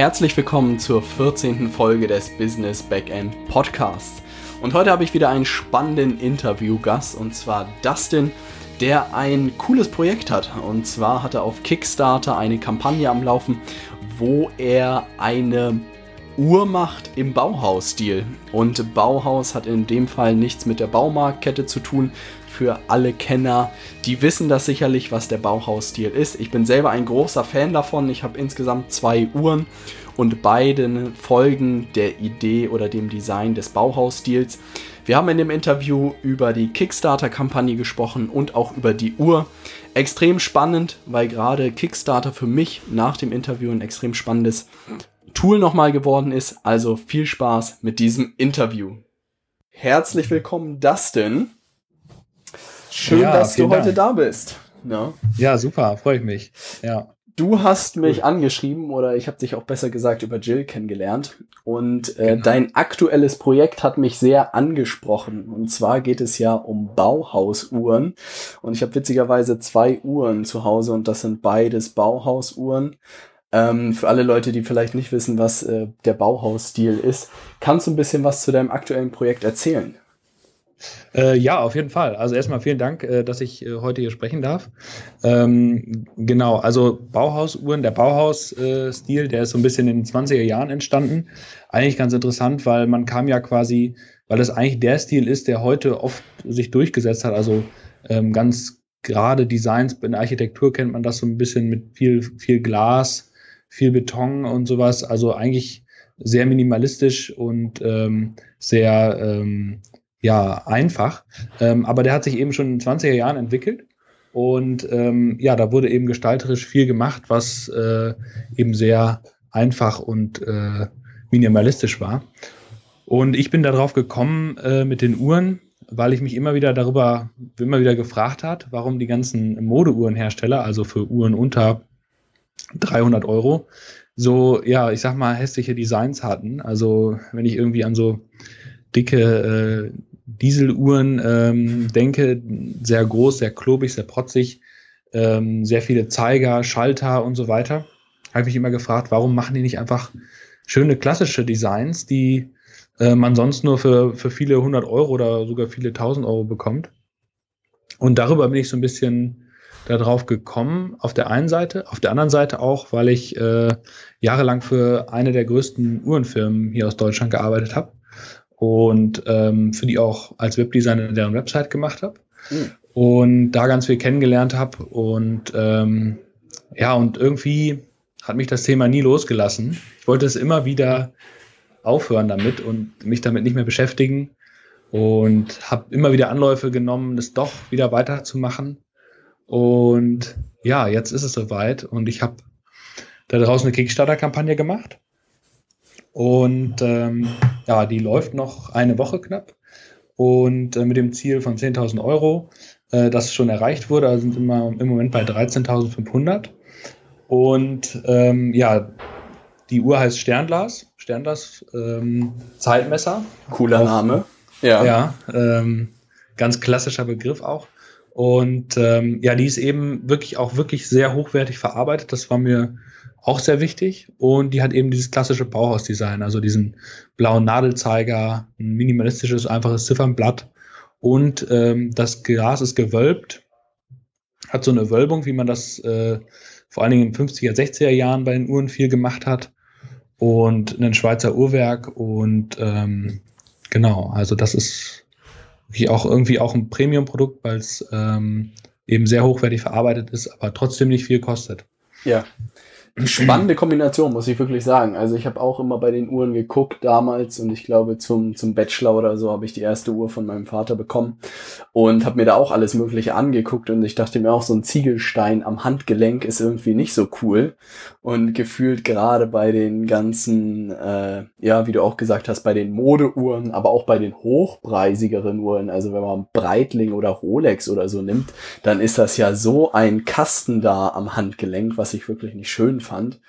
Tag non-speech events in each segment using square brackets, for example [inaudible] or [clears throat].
Herzlich willkommen zur 14. Folge des Business Backend Podcasts. Und heute habe ich wieder einen spannenden Interviewgast und zwar Dustin, der ein cooles Projekt hat. Und zwar hat er auf Kickstarter eine Kampagne am Laufen, wo er eine Uhr macht im Bauhaus-Stil. Und Bauhaus hat in dem Fall nichts mit der Baumarktkette zu tun, für alle Kenner, die wissen das sicherlich, was der Bauhaus-Stil ist. Ich bin selber ein großer Fan davon. Ich habe insgesamt zwei Uhren und beide folgen der Idee oder dem Design des Bauhaus-Stils. Wir haben in dem Interview über die Kickstarter-Kampagne gesprochen und auch über die Uhr. Extrem spannend, weil gerade Kickstarter für mich nach dem Interview ein extrem spannendes Tool nochmal geworden ist. Also viel Spaß mit diesem Interview. Herzlich willkommen, Dustin. Schön, ja, dass du Dank. heute da bist. Ja, ja super, freue ich mich. Ja. Du hast mich cool. angeschrieben oder ich habe dich auch besser gesagt über Jill kennengelernt und äh, genau. dein aktuelles Projekt hat mich sehr angesprochen und zwar geht es ja um Bauhausuhren und ich habe witzigerweise zwei Uhren zu Hause und das sind beides Bauhausuhren. Ähm, für alle Leute, die vielleicht nicht wissen, was äh, der Bauhausstil ist, kannst du ein bisschen was zu deinem aktuellen Projekt erzählen? Äh, ja, auf jeden Fall. Also erstmal vielen Dank, äh, dass ich äh, heute hier sprechen darf. Ähm, genau, also Bauhausuhren, der Bauhausstil, der ist so ein bisschen in den 20er Jahren entstanden. Eigentlich ganz interessant, weil man kam ja quasi, weil das eigentlich der Stil ist, der heute oft sich durchgesetzt hat. Also ähm, ganz gerade Designs in der Architektur kennt man das so ein bisschen mit viel, viel Glas, viel Beton und sowas. Also eigentlich sehr minimalistisch und ähm, sehr ähm, ja, einfach. Ähm, aber der hat sich eben schon in den 20er Jahren entwickelt. Und ähm, ja, da wurde eben gestalterisch viel gemacht, was äh, eben sehr einfach und äh, minimalistisch war. Und ich bin darauf gekommen äh, mit den Uhren, weil ich mich immer wieder darüber, immer wieder gefragt hat, warum die ganzen Modeuhrenhersteller, also für Uhren unter 300 Euro, so, ja, ich sag mal, hässliche Designs hatten. Also, wenn ich irgendwie an so dicke äh, Dieseluhren ähm, denke, sehr groß, sehr klobig, sehr protzig, ähm, sehr viele Zeiger, Schalter und so weiter, habe ich mich immer gefragt, warum machen die nicht einfach schöne klassische Designs, die äh, man sonst nur für, für viele hundert Euro oder sogar viele tausend Euro bekommt. Und darüber bin ich so ein bisschen darauf gekommen, auf der einen Seite, auf der anderen Seite auch, weil ich äh, jahrelang für eine der größten Uhrenfirmen hier aus Deutschland gearbeitet habe und ähm, für die auch als Webdesigner deren Website gemacht habe mhm. und da ganz viel kennengelernt habe und ähm, ja und irgendwie hat mich das Thema nie losgelassen. Ich wollte es immer wieder aufhören damit und mich damit nicht mehr beschäftigen und habe immer wieder Anläufe genommen, das doch wieder weiterzumachen und ja, jetzt ist es soweit und ich habe da draußen eine Kickstarter-Kampagne gemacht und ähm, ja, die läuft noch eine Woche knapp. Und äh, mit dem Ziel von 10.000 Euro, äh, das schon erreicht wurde, also sind wir im Moment bei 13.500. Und ähm, ja, die Uhr heißt Sternglas, Sternglas ähm, Zeitmesser. Cooler Name. Ja. Ja, ähm, ganz klassischer Begriff auch. Und ähm, ja, die ist eben wirklich auch wirklich sehr hochwertig verarbeitet. Das war mir auch sehr wichtig. Und die hat eben dieses klassische Bauhausdesign, also diesen blauen Nadelzeiger, ein minimalistisches, einfaches Ziffernblatt. Und ähm, das Glas ist gewölbt, hat so eine Wölbung, wie man das äh, vor allen Dingen in den 50er, 60er Jahren bei den Uhren viel gemacht hat. Und ein Schweizer Uhrwerk. Und ähm, genau, also das ist auch irgendwie auch ein Premium-Produkt, weil es ähm, eben sehr hochwertig verarbeitet ist, aber trotzdem nicht viel kostet. Ja, spannende [clears throat] Kombination, muss ich wirklich sagen. Also ich habe auch immer bei den Uhren geguckt damals und ich glaube zum, zum Bachelor oder so habe ich die erste Uhr von meinem Vater bekommen und habe mir da auch alles Mögliche angeguckt und ich dachte mir auch, so ein Ziegelstein am Handgelenk ist irgendwie nicht so cool. Und gefühlt gerade bei den ganzen, äh, ja, wie du auch gesagt hast, bei den Modeuhren, aber auch bei den hochpreisigeren Uhren, also wenn man Breitling oder Rolex oder so nimmt, dann ist das ja so ein Kasten da am Handgelenk, was ich wirklich nicht schön fand.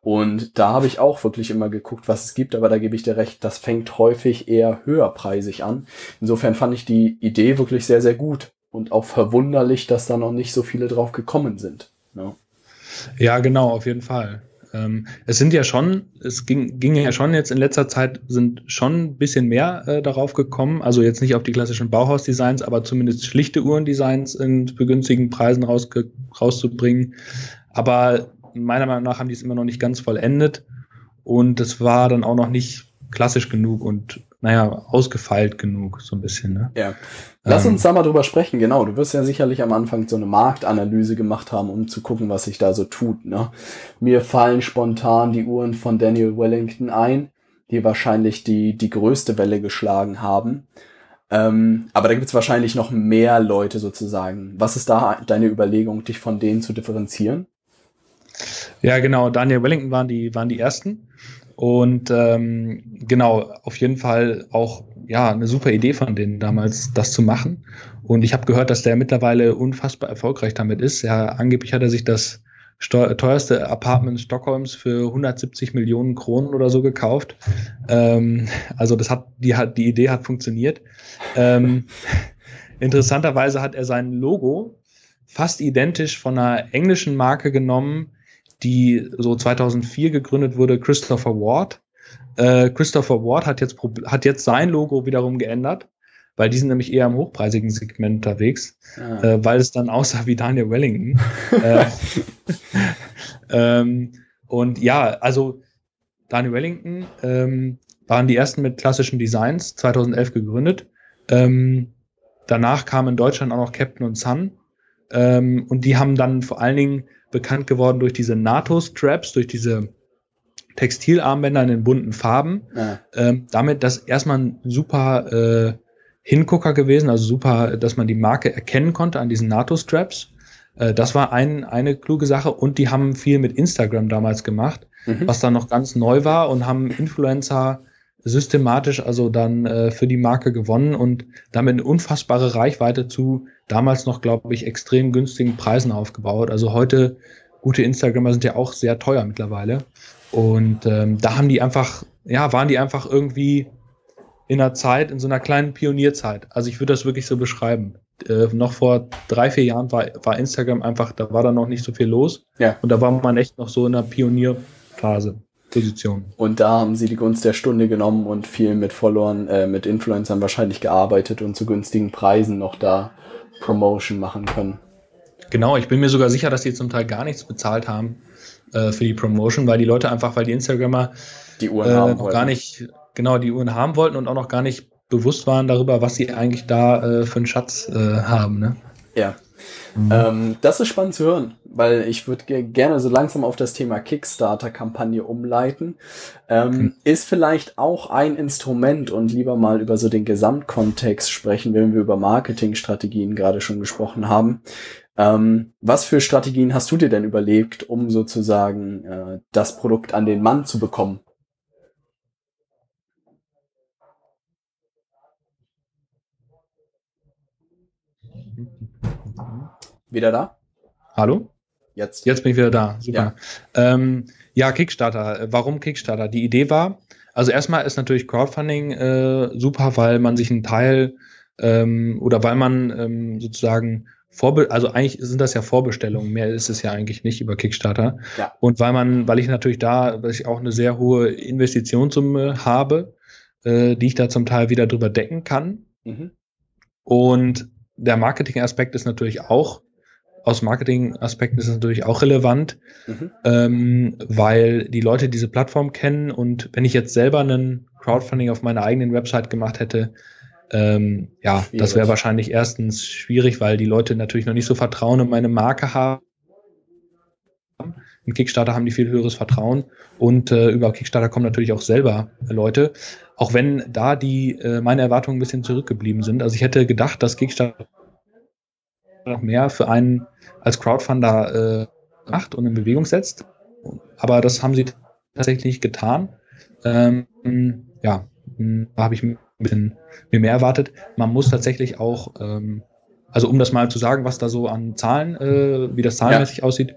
Und da habe ich auch wirklich immer geguckt, was es gibt, aber da gebe ich dir recht, das fängt häufig eher höherpreisig an. Insofern fand ich die Idee wirklich sehr, sehr gut und auch verwunderlich, dass da noch nicht so viele drauf gekommen sind. Ja, ja genau, auf jeden Fall. Ähm, es sind ja schon, es ging, ging ja schon jetzt in letzter Zeit, sind schon ein bisschen mehr äh, darauf gekommen. Also jetzt nicht auf die klassischen Bauhaus-Designs, aber zumindest schlichte Uhrendesigns in begünstigen Preisen rausge rauszubringen. Aber meiner Meinung nach haben die es immer noch nicht ganz vollendet. Und es war dann auch noch nicht klassisch genug und naja, ausgefeilt genug, so ein bisschen. Ne? Ja. Lass ähm, uns da mal drüber sprechen, genau. Du wirst ja sicherlich am Anfang so eine Marktanalyse gemacht haben, um zu gucken, was sich da so tut. Ne? Mir fallen spontan die Uhren von Daniel Wellington ein, die wahrscheinlich die, die größte Welle geschlagen haben. Ähm, aber da gibt es wahrscheinlich noch mehr Leute sozusagen. Was ist da deine Überlegung, dich von denen zu differenzieren? Ja, genau. Daniel Wellington waren die, waren die ersten. Und ähm, genau, auf jeden Fall auch ja eine super Idee von denen damals, das zu machen. Und ich habe gehört, dass der mittlerweile unfassbar erfolgreich damit ist. Ja, angeblich hat er sich das teuerste Apartment Stockholms für 170 Millionen Kronen oder so gekauft. Ähm, also das hat die hat die Idee hat funktioniert. Ähm, [laughs] interessanterweise hat er sein Logo fast identisch von einer englischen Marke genommen, die so 2004 gegründet wurde, Christopher Ward. Äh, Christopher Ward hat jetzt, hat jetzt sein Logo wiederum geändert, weil die sind nämlich eher im hochpreisigen Segment unterwegs, ah. äh, weil es dann aussah wie Daniel Wellington. [laughs] äh, ähm, und ja, also Daniel Wellington ähm, waren die ersten mit klassischen Designs, 2011 gegründet. Ähm, danach kamen in Deutschland auch noch Captain und Sun. Ähm, und die haben dann vor allen Dingen bekannt geworden durch diese NATO-Straps, durch diese Textilarmbänder in den bunten Farben. Ja. Ähm, damit das erstmal ein super äh, Hingucker gewesen, also super, dass man die Marke erkennen konnte an diesen NATO-Straps. Äh, das war ein, eine kluge Sache und die haben viel mit Instagram damals gemacht, mhm. was dann noch ganz neu war und haben Influencer systematisch also dann äh, für die Marke gewonnen und damit eine unfassbare Reichweite zu damals noch, glaube ich, extrem günstigen Preisen aufgebaut. Also heute gute Instagramer sind ja auch sehr teuer mittlerweile. Und ähm, da haben die einfach, ja, waren die einfach irgendwie in einer Zeit, in so einer kleinen Pionierzeit. Also ich würde das wirklich so beschreiben. Äh, noch vor drei, vier Jahren war, war Instagram einfach, da war da noch nicht so viel los. Ja. Und da war man echt noch so in einer Pionierphase. Position. Und da haben sie die Gunst der Stunde genommen und viel mit Followern, äh, mit Influencern wahrscheinlich gearbeitet und zu günstigen Preisen noch da Promotion machen können. Genau, ich bin mir sogar sicher, dass die zum Teil gar nichts bezahlt haben äh, für die Promotion, weil die Leute einfach, weil die Instagrammer die Uhren äh, haben noch gar nicht, genau, die Uhren haben wollten und auch noch gar nicht bewusst waren darüber, was sie eigentlich da äh, für einen Schatz äh, haben. Ne? Ja, Mhm. Ähm, das ist spannend zu hören, weil ich würde gerne so langsam auf das Thema Kickstarter-Kampagne umleiten. Ähm, okay. Ist vielleicht auch ein Instrument und lieber mal über so den Gesamtkontext sprechen, wenn wir über Marketingstrategien gerade schon gesprochen haben. Ähm, was für Strategien hast du dir denn überlegt, um sozusagen äh, das Produkt an den Mann zu bekommen? Wieder da? Hallo? Jetzt. Jetzt bin ich wieder da. Super. Ja, ähm, ja Kickstarter. Warum Kickstarter? Die Idee war, also erstmal ist natürlich Crowdfunding äh, super, weil man sich einen Teil ähm, oder weil man ähm, sozusagen Vorbe also eigentlich sind das ja Vorbestellungen, mehr ist es ja eigentlich nicht über Kickstarter. Ja. Und weil man, weil ich natürlich da, weil ich auch eine sehr hohe Investitionssumme habe, äh, die ich da zum Teil wieder drüber decken kann. Mhm. Und der Marketing-Aspekt ist natürlich auch aus Marketing-Aspekten ist es natürlich auch relevant, mhm. ähm, weil die Leute diese Plattform kennen und wenn ich jetzt selber einen Crowdfunding auf meiner eigenen Website gemacht hätte, ähm, ja, schwierig. das wäre wahrscheinlich erstens schwierig, weil die Leute natürlich noch nicht so Vertrauen in meine Marke haben. Im Kickstarter haben die viel höheres Vertrauen und äh, über Kickstarter kommen natürlich auch selber Leute, auch wenn da die äh, meine Erwartungen ein bisschen zurückgeblieben sind. Also ich hätte gedacht, dass Kickstarter noch mehr für einen als Crowdfunder äh, macht und in Bewegung setzt. Aber das haben sie tatsächlich getan. Ähm, ja, da habe ich ein bisschen mir mehr erwartet. Man muss tatsächlich auch, ähm, also um das mal zu sagen, was da so an Zahlen, äh, wie das zahlenmäßig ja. aussieht,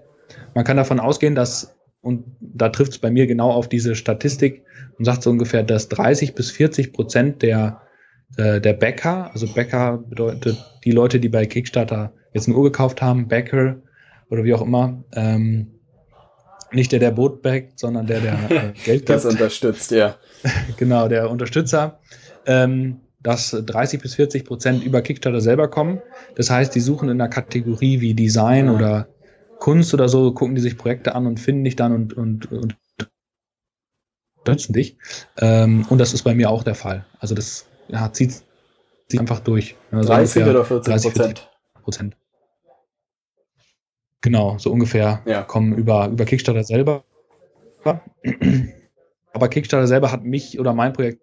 man kann davon ausgehen, dass, und da trifft es bei mir genau auf diese Statistik und sagt so ungefähr, dass 30 bis 40 Prozent der, äh, der Bäcker, also Bäcker bedeutet die Leute, die bei Kickstarter jetzt eine Uhr gekauft haben, Backer oder wie auch immer, ähm, Nicht der, der Boot backt, sondern der, der äh, [laughs] Geld gibt. Das unterstützt, ja. [laughs] genau, der Unterstützer. Ähm, dass 30 bis 40 Prozent über Kickstarter selber kommen. Das heißt, die suchen in einer Kategorie wie Design oder Kunst oder so, gucken die sich Projekte an und finden dich dann und, und, und unterstützen dich. Ähm, und das ist bei mir auch der Fall. Also das ja, zieht sich einfach durch. Also 30 oder 40 Prozent? Prozent. Genau, so ungefähr ja. kommen über, über Kickstarter selber. Aber Kickstarter selber hat mich oder mein Projekt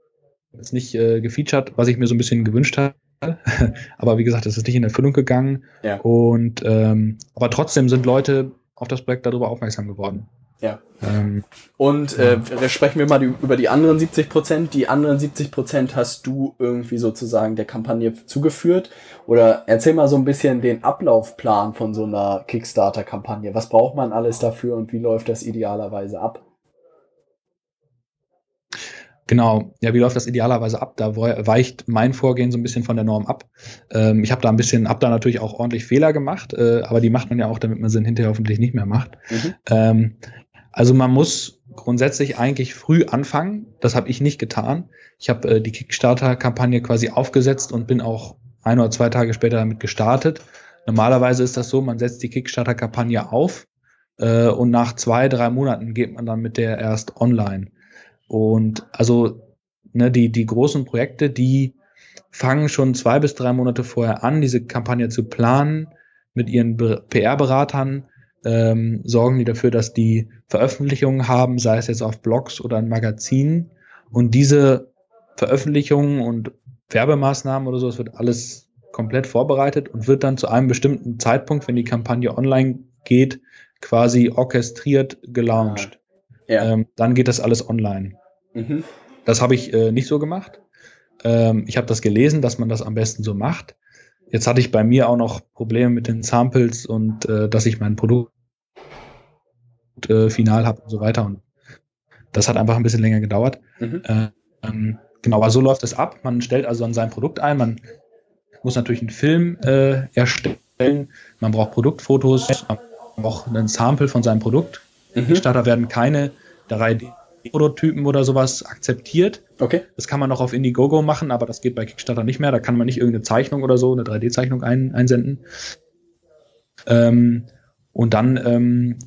jetzt nicht äh, gefeatured, was ich mir so ein bisschen gewünscht habe. [laughs] aber wie gesagt, es ist nicht in Erfüllung gegangen. Ja. Und ähm, aber trotzdem sind Leute auf das Projekt darüber aufmerksam geworden. Ja. Ähm, und äh, sprechen wir mal die, über die anderen 70 Prozent. Die anderen 70 Prozent hast du irgendwie sozusagen der Kampagne zugeführt? Oder erzähl mal so ein bisschen den Ablaufplan von so einer Kickstarter-Kampagne. Was braucht man alles dafür und wie läuft das idealerweise ab? Genau, ja, wie läuft das idealerweise ab? Da weicht mein Vorgehen so ein bisschen von der Norm ab. Ähm, ich habe da ein bisschen, habe da natürlich auch ordentlich Fehler gemacht, äh, aber die macht man ja auch, damit man sie hinterher hoffentlich nicht mehr macht. Mhm. Ähm, also man muss grundsätzlich eigentlich früh anfangen. Das habe ich nicht getan. Ich habe äh, die Kickstarter-Kampagne quasi aufgesetzt und bin auch ein oder zwei Tage später damit gestartet. Normalerweise ist das so, man setzt die Kickstarter-Kampagne auf äh, und nach zwei, drei Monaten geht man dann mit der erst online. Und also ne, die, die großen Projekte, die fangen schon zwei bis drei Monate vorher an, diese Kampagne zu planen mit ihren PR-Beratern, ähm, sorgen die dafür, dass die Veröffentlichungen haben, sei es jetzt auf Blogs oder in Magazinen. Und diese Veröffentlichungen und Werbemaßnahmen oder so, es wird alles komplett vorbereitet und wird dann zu einem bestimmten Zeitpunkt, wenn die Kampagne online geht, quasi orchestriert gelauncht. Ja. Ähm, dann geht das alles online. Mhm. Das habe ich äh, nicht so gemacht. Ähm, ich habe das gelesen, dass man das am besten so macht. Jetzt hatte ich bei mir auch noch Probleme mit den Samples und äh, dass ich mein Produkt äh, final habe und so weiter. Und das hat einfach ein bisschen länger gedauert. Mhm. Ähm, genau, aber so läuft es ab. Man stellt also an sein Produkt ein. Man muss natürlich einen Film äh, erstellen. Man braucht Produktfotos. Man braucht einen Sample von seinem Produkt. Mhm. Starter werden keine 3D Prototypen oder sowas akzeptiert. Okay. Das kann man noch auf Indiegogo machen, aber das geht bei Kickstarter nicht mehr. Da kann man nicht irgendeine Zeichnung oder so, eine 3D-Zeichnung ein, einsenden. Ähm, und dann ähm,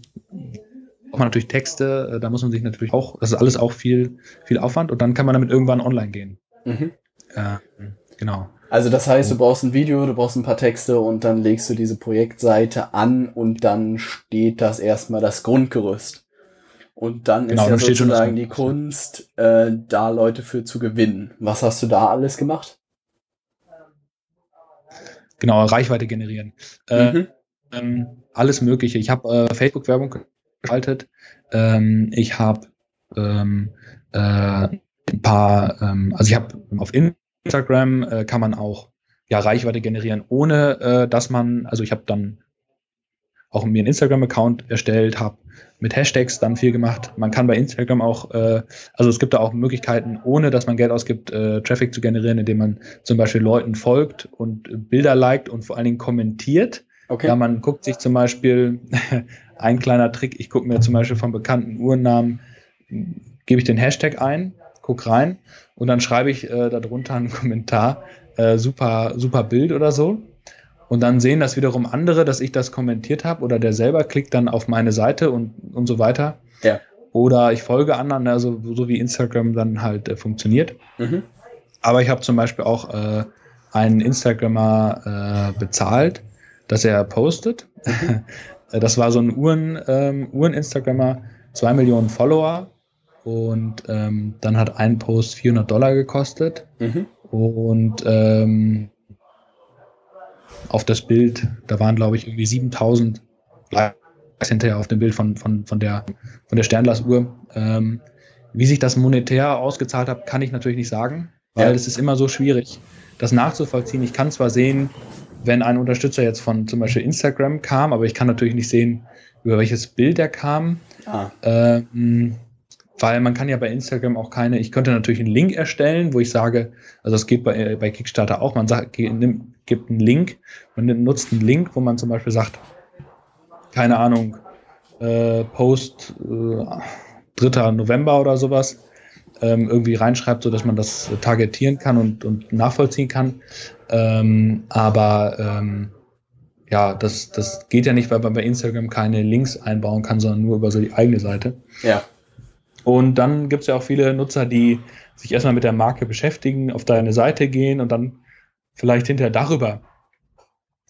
braucht man natürlich Texte, äh, da muss man sich natürlich auch, das ist alles auch viel, viel Aufwand und dann kann man damit irgendwann online gehen. Mhm. Äh, genau. Also das heißt, du brauchst ein Video, du brauchst ein paar Texte und dann legst du diese Projektseite an und dann steht das erstmal das Grundgerüst. Und dann genau, ist ja sozusagen die Kunst, äh, da Leute für zu gewinnen. Was hast du da alles gemacht? Genau, Reichweite generieren. Äh, mhm. ähm, alles Mögliche. Ich habe äh, Facebook-Werbung geschaltet. Ähm, ich habe ähm, äh, ein paar, ähm, also ich habe auf Instagram äh, kann man auch ja Reichweite generieren, ohne äh, dass man, also ich habe dann auch mir einen Instagram-Account erstellt, habe mit Hashtags dann viel gemacht. Man kann bei Instagram auch, äh, also es gibt da auch Möglichkeiten, ohne dass man Geld ausgibt, äh, Traffic zu generieren, indem man zum Beispiel Leuten folgt und Bilder liked und vor allen Dingen kommentiert. Okay. Ja, man guckt sich zum Beispiel, [laughs] ein kleiner Trick, ich gucke mir zum Beispiel vom bekannten Uhrennamen, gebe ich den Hashtag ein, guck rein und dann schreibe ich äh, darunter einen [laughs] Kommentar, äh, super, super Bild oder so. Und dann sehen das wiederum andere, dass ich das kommentiert habe oder der selber klickt dann auf meine Seite und, und so weiter. Ja. Oder ich folge anderen, also so wie Instagram dann halt äh, funktioniert. Mhm. Aber ich habe zum Beispiel auch äh, einen Instagrammer äh, bezahlt, dass er postet. Mhm. [laughs] das war so ein Uhren, ähm, Uhren-Instagrammer, zwei Millionen Follower. Und ähm, dann hat ein Post 400 Dollar gekostet. Mhm. Und ähm, auf das Bild. Da waren, glaube ich, irgendwie 7000 Likes hinterher auf dem Bild von, von, von der, von der Sternlasuhr. Ähm, wie sich das monetär ausgezahlt hat, kann ich natürlich nicht sagen, weil es ist immer so schwierig, das nachzuvollziehen. Ich kann zwar sehen, wenn ein Unterstützer jetzt von zum Beispiel Instagram kam, aber ich kann natürlich nicht sehen, über welches Bild er kam. Ah. Ähm, weil man kann ja bei Instagram auch keine, ich könnte natürlich einen Link erstellen, wo ich sage, also das geht bei, bei Kickstarter auch, man sagt, nimm, gibt einen Link, man nutzt einen Link, wo man zum Beispiel sagt, keine Ahnung, äh, Post äh, 3. November oder sowas ähm, irgendwie reinschreibt, so dass man das targetieren kann und, und nachvollziehen kann. Ähm, aber ähm, ja, das, das geht ja nicht, weil man bei Instagram keine Links einbauen kann, sondern nur über so die eigene Seite. Ja. Und dann gibt es ja auch viele Nutzer, die sich erstmal mit der Marke beschäftigen, auf deine Seite gehen und dann vielleicht hinterher darüber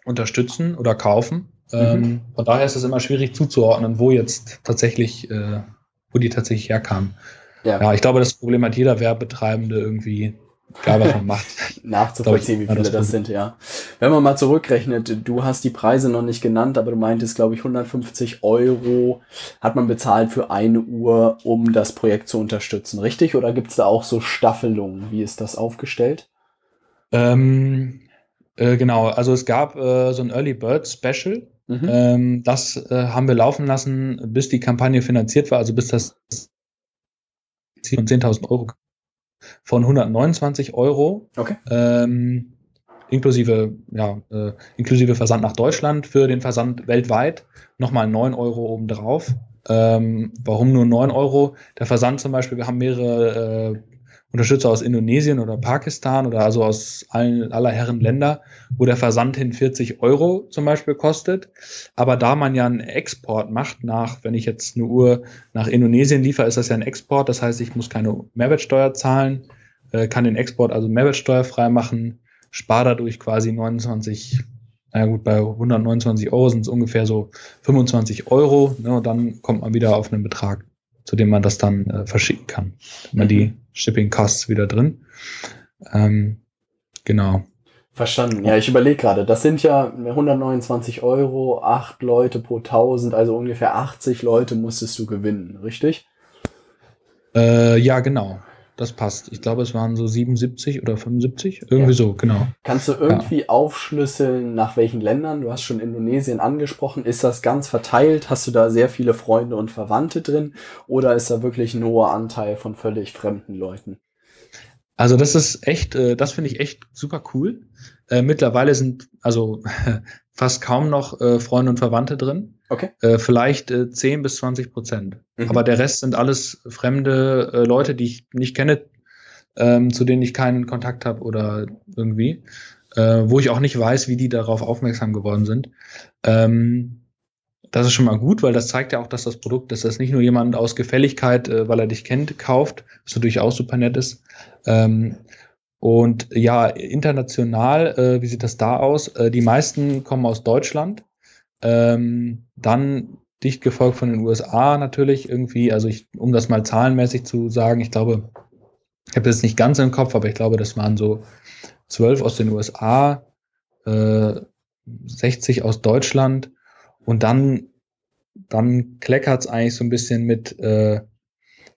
unterstützen oder kaufen. Mhm. Ähm, von daher ist es immer schwierig zuzuordnen, wo jetzt tatsächlich, äh, wo die tatsächlich herkamen. Ja. ja, ich glaube, das Problem hat jeder Werbetreibende irgendwie, egal was man macht. [laughs] Nachzuvollziehen, wie viele das, das sind, ja. Wenn man mal zurückrechnet, du hast die Preise noch nicht genannt, aber du meintest, glaube ich, 150 Euro hat man bezahlt für eine Uhr, um das Projekt zu unterstützen, richtig? Oder gibt es da auch so Staffelungen? Wie ist das aufgestellt? Ähm, äh, genau, also es gab äh, so ein Early Bird Special. Mhm. Ähm, das äh, haben wir laufen lassen, bis die Kampagne finanziert war, also bis das Ziel von 10.000 Euro von 129 Euro. Okay. Ähm, inklusive, ja, äh, inklusive Versand nach Deutschland für den Versand weltweit nochmal 9 Euro obendrauf. Ähm, warum nur 9 Euro? Der Versand zum Beispiel, wir haben mehrere äh, Unterstützer aus Indonesien oder Pakistan oder also aus allen, aller Herren Länder, wo der Versand hin 40 Euro zum Beispiel kostet. Aber da man ja einen Export macht nach, wenn ich jetzt eine Uhr nach Indonesien liefere, ist das ja ein Export. Das heißt, ich muss keine Mehrwertsteuer zahlen, äh, kann den Export also mehrwertsteuerfrei machen, spare dadurch quasi 29 naja gut, bei 129 Euro sind es ungefähr so 25 Euro, ne, und dann kommt man wieder auf einen Betrag zu dem man das dann äh, verschicken kann. Mhm. die Shipping Costs wieder drin. Ähm, genau. Verstanden. Ja, ich überlege gerade. Das sind ja 129 Euro, acht Leute pro 1000, also ungefähr 80 Leute musstest du gewinnen, richtig? Äh, ja, genau das passt. Ich glaube, es waren so 77 oder 75, irgendwie ja. so, genau. Kannst du irgendwie ja. aufschlüsseln, nach welchen Ländern? Du hast schon Indonesien angesprochen. Ist das ganz verteilt? Hast du da sehr viele Freunde und Verwandte drin? Oder ist da wirklich ein hoher Anteil von völlig fremden Leuten? Also das ist echt, äh, das finde ich echt super cool. Äh, mittlerweile sind also [laughs] fast kaum noch äh, Freunde und Verwandte drin. Okay. Äh, vielleicht äh, 10 bis 20 Prozent. Mhm. Aber der Rest sind alles fremde äh, Leute, die ich nicht kenne, ähm, zu denen ich keinen Kontakt habe oder irgendwie, äh, wo ich auch nicht weiß, wie die darauf aufmerksam geworden sind. Ähm, das ist schon mal gut, weil das zeigt ja auch, dass das Produkt, dass das nicht nur jemand aus Gefälligkeit, äh, weil er dich kennt, kauft, was natürlich auch super nett ist. Ähm, und ja, international, äh, wie sieht das da aus? Äh, die meisten kommen aus Deutschland. Ähm, dann dicht gefolgt von den USA natürlich irgendwie. Also ich, um das mal zahlenmäßig zu sagen, ich glaube, ich habe das nicht ganz im Kopf, aber ich glaube, das waren so zwölf aus den USA, äh, 60 aus Deutschland und dann, dann kleckert es eigentlich so ein bisschen mit, äh,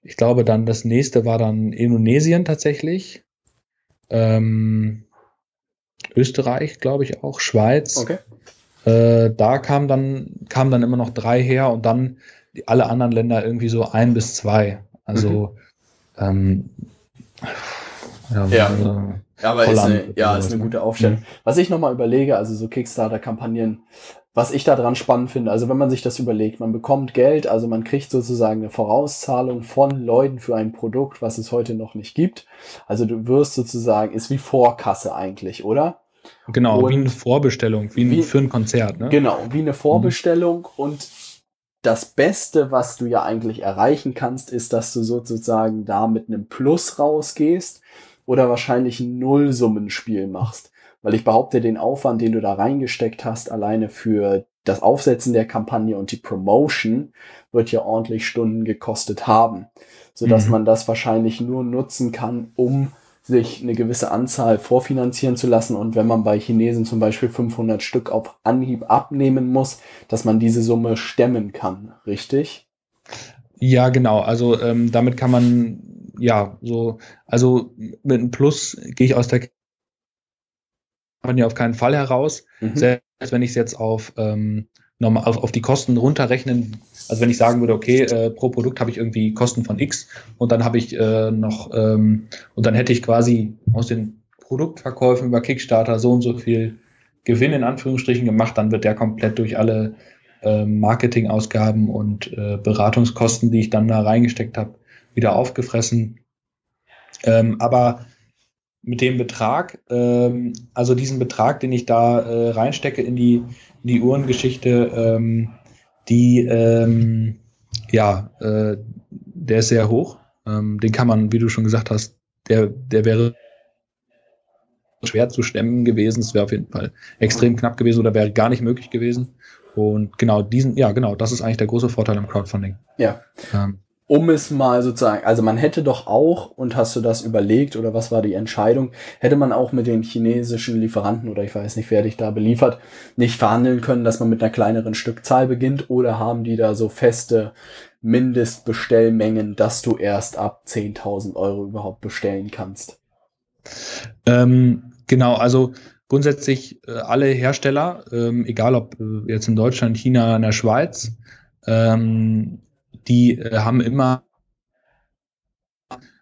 ich glaube dann, das nächste war dann Indonesien tatsächlich. Ähm, Österreich, glaube ich auch, Schweiz. Okay. Äh, da kam dann, kamen dann immer noch drei her und dann die, alle anderen Länder irgendwie so ein bis zwei. Also mhm. ähm, ja, ja. Also, ja, aber Holland ist eine, ja, ist eine gute Aufstellung. Mhm. Was ich nochmal überlege, also so Kickstarter-Kampagnen, was ich da dran spannend finde, also wenn man sich das überlegt, man bekommt Geld, also man kriegt sozusagen eine Vorauszahlung von Leuten für ein Produkt, was es heute noch nicht gibt. Also du wirst sozusagen, ist wie Vorkasse eigentlich, oder? Genau, und wie eine Vorbestellung, wie, wie, für ein Konzert. Ne? Genau, wie eine Vorbestellung mhm. und das Beste, was du ja eigentlich erreichen kannst, ist, dass du sozusagen da mit einem Plus rausgehst oder wahrscheinlich ein Nullsummenspiel machst. Weil ich behaupte, den Aufwand, den du da reingesteckt hast, alleine für das Aufsetzen der Kampagne und die Promotion, wird ja ordentlich Stunden gekostet haben. Sodass mhm. man das wahrscheinlich nur nutzen kann, um sich eine gewisse Anzahl vorfinanzieren zu lassen und wenn man bei Chinesen zum Beispiel 500 Stück auf Anhieb abnehmen muss, dass man diese Summe stemmen kann, richtig? Ja, genau. Also ähm, damit kann man ja so, also mit einem Plus gehe ich aus der Kampagne auf keinen Fall heraus. Mhm. Selbst wenn ich es jetzt auf ähm, nochmal auf, auf die Kosten runterrechnen. Also wenn ich sagen würde, okay, äh, pro Produkt habe ich irgendwie Kosten von X und dann habe ich äh, noch ähm, und dann hätte ich quasi aus den Produktverkäufen über Kickstarter so und so viel Gewinn in Anführungsstrichen gemacht, dann wird der komplett durch alle äh, Marketingausgaben und äh, Beratungskosten, die ich dann da reingesteckt habe, wieder aufgefressen. Ähm, aber mit dem Betrag, ähm, also diesen Betrag, den ich da äh, reinstecke in die, in die Uhrengeschichte, ähm, die, ähm, ja, äh, der ist sehr hoch. Ähm, den kann man, wie du schon gesagt hast, der, der wäre schwer zu stemmen gewesen. Es wäre auf jeden Fall extrem knapp gewesen oder wäre gar nicht möglich gewesen. Und genau diesen, ja, genau, das ist eigentlich der große Vorteil im Crowdfunding. Ja. Ähm, um es mal sozusagen, also man hätte doch auch, und hast du das überlegt oder was war die Entscheidung, hätte man auch mit den chinesischen Lieferanten oder ich weiß nicht, wer dich da beliefert, nicht verhandeln können, dass man mit einer kleineren Stückzahl beginnt oder haben die da so feste Mindestbestellmengen, dass du erst ab 10.000 Euro überhaupt bestellen kannst? Ähm, genau, also grundsätzlich äh, alle Hersteller, ähm, egal ob äh, jetzt in Deutschland, China, in der Schweiz, ähm, die äh, haben immer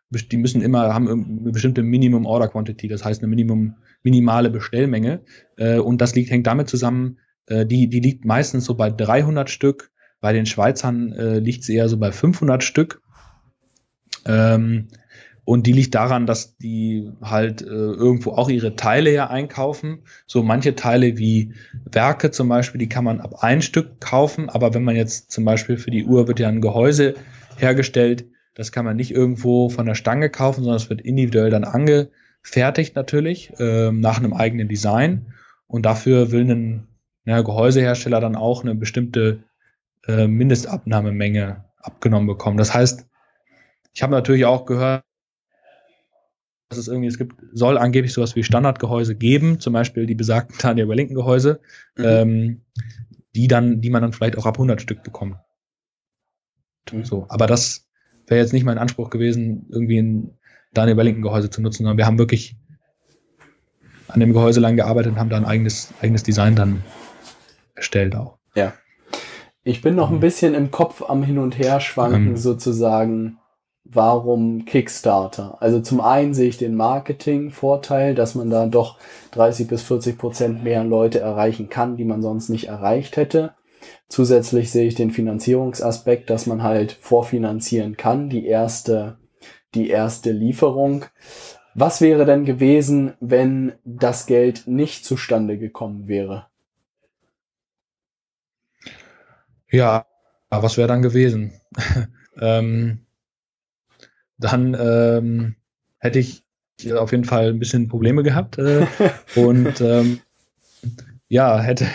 die müssen immer haben eine bestimmte Minimum Order Quantity, das heißt eine Minimum minimale Bestellmenge äh, und das liegt hängt damit zusammen, äh, die die liegt meistens so bei 300 Stück, bei den Schweizern äh, liegt sie eher so bei 500 Stück. Ähm, und die liegt daran, dass die halt äh, irgendwo auch ihre Teile ja einkaufen. So manche Teile wie Werke zum Beispiel, die kann man ab ein Stück kaufen. Aber wenn man jetzt zum Beispiel für die Uhr wird ja ein Gehäuse hergestellt, das kann man nicht irgendwo von der Stange kaufen, sondern es wird individuell dann angefertigt natürlich äh, nach einem eigenen Design. Und dafür will ein ja, Gehäusehersteller dann auch eine bestimmte äh, Mindestabnahmemenge abgenommen bekommen. Das heißt, ich habe natürlich auch gehört, dass es irgendwie, es gibt, soll angeblich sowas wie Standardgehäuse geben, zum Beispiel die besagten [laughs] Daniel Wellington Gehäuse, mhm. ähm, die dann, die man dann vielleicht auch ab 100 Stück bekommt. Mhm. So, aber das wäre jetzt nicht mein Anspruch gewesen, irgendwie ein Daniel Wellington Gehäuse zu nutzen, sondern wir haben wirklich an dem Gehäuse lang gearbeitet und haben da ein eigenes, eigenes Design dann erstellt auch. Ja. Ich bin noch ein mhm. bisschen im Kopf am Hin und Her schwanken, ähm, sozusagen warum Kickstarter? Also zum einen sehe ich den Marketing-Vorteil, dass man da doch 30 bis 40 Prozent mehr Leute erreichen kann, die man sonst nicht erreicht hätte. Zusätzlich sehe ich den Finanzierungsaspekt, dass man halt vorfinanzieren kann, die erste, die erste Lieferung. Was wäre denn gewesen, wenn das Geld nicht zustande gekommen wäre? Ja, was wäre dann gewesen? [laughs] ähm, dann ähm, hätte ich auf jeden Fall ein bisschen Probleme gehabt äh, [laughs] und ähm, ja, hätte,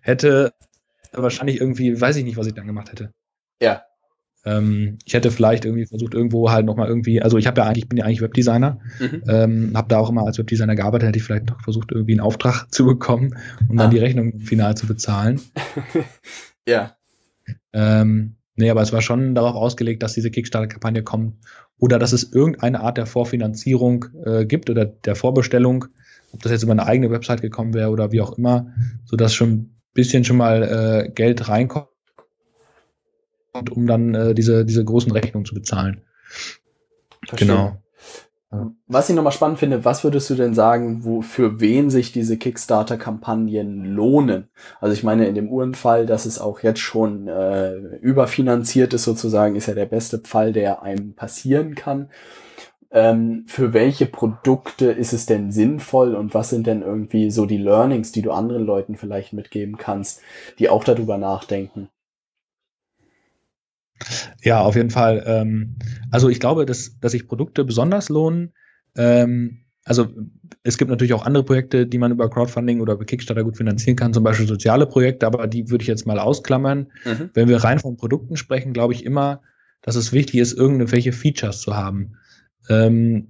hätte wahrscheinlich irgendwie, weiß ich nicht, was ich dann gemacht hätte. Ja. Ähm, ich hätte vielleicht irgendwie versucht, irgendwo halt nochmal irgendwie, also ich habe ja eigentlich, bin ja eigentlich Webdesigner, mhm. ähm, habe da auch immer als Webdesigner gearbeitet, hätte ich vielleicht noch versucht, irgendwie einen Auftrag [laughs] zu bekommen und ah. dann die Rechnung final zu bezahlen. [laughs] ja. Ähm, Nee, aber es war schon darauf ausgelegt, dass diese Kickstarter-Kampagne kommt oder dass es irgendeine Art der Vorfinanzierung äh, gibt oder der Vorbestellung, ob das jetzt über eine eigene Website gekommen wäre oder wie auch immer, sodass schon ein bisschen schon mal äh, Geld reinkommt, um dann äh, diese, diese großen Rechnungen zu bezahlen. Verstehe. Genau. Was ich nochmal spannend finde, was würdest du denn sagen, wo, für wen sich diese Kickstarter-Kampagnen lohnen? Also ich meine, in dem Uhrenfall, dass es auch jetzt schon äh, überfinanziert ist sozusagen, ist ja der beste Fall, der einem passieren kann. Ähm, für welche Produkte ist es denn sinnvoll und was sind denn irgendwie so die Learnings, die du anderen Leuten vielleicht mitgeben kannst, die auch darüber nachdenken? Ja, auf jeden Fall. Ähm, also ich glaube, dass, dass sich Produkte besonders lohnen. Ähm, also es gibt natürlich auch andere Projekte, die man über Crowdfunding oder über Kickstarter gut finanzieren kann, zum Beispiel soziale Projekte, aber die würde ich jetzt mal ausklammern. Mhm. Wenn wir rein von Produkten sprechen, glaube ich immer, dass es wichtig ist, irgendwelche Features zu haben. Ähm,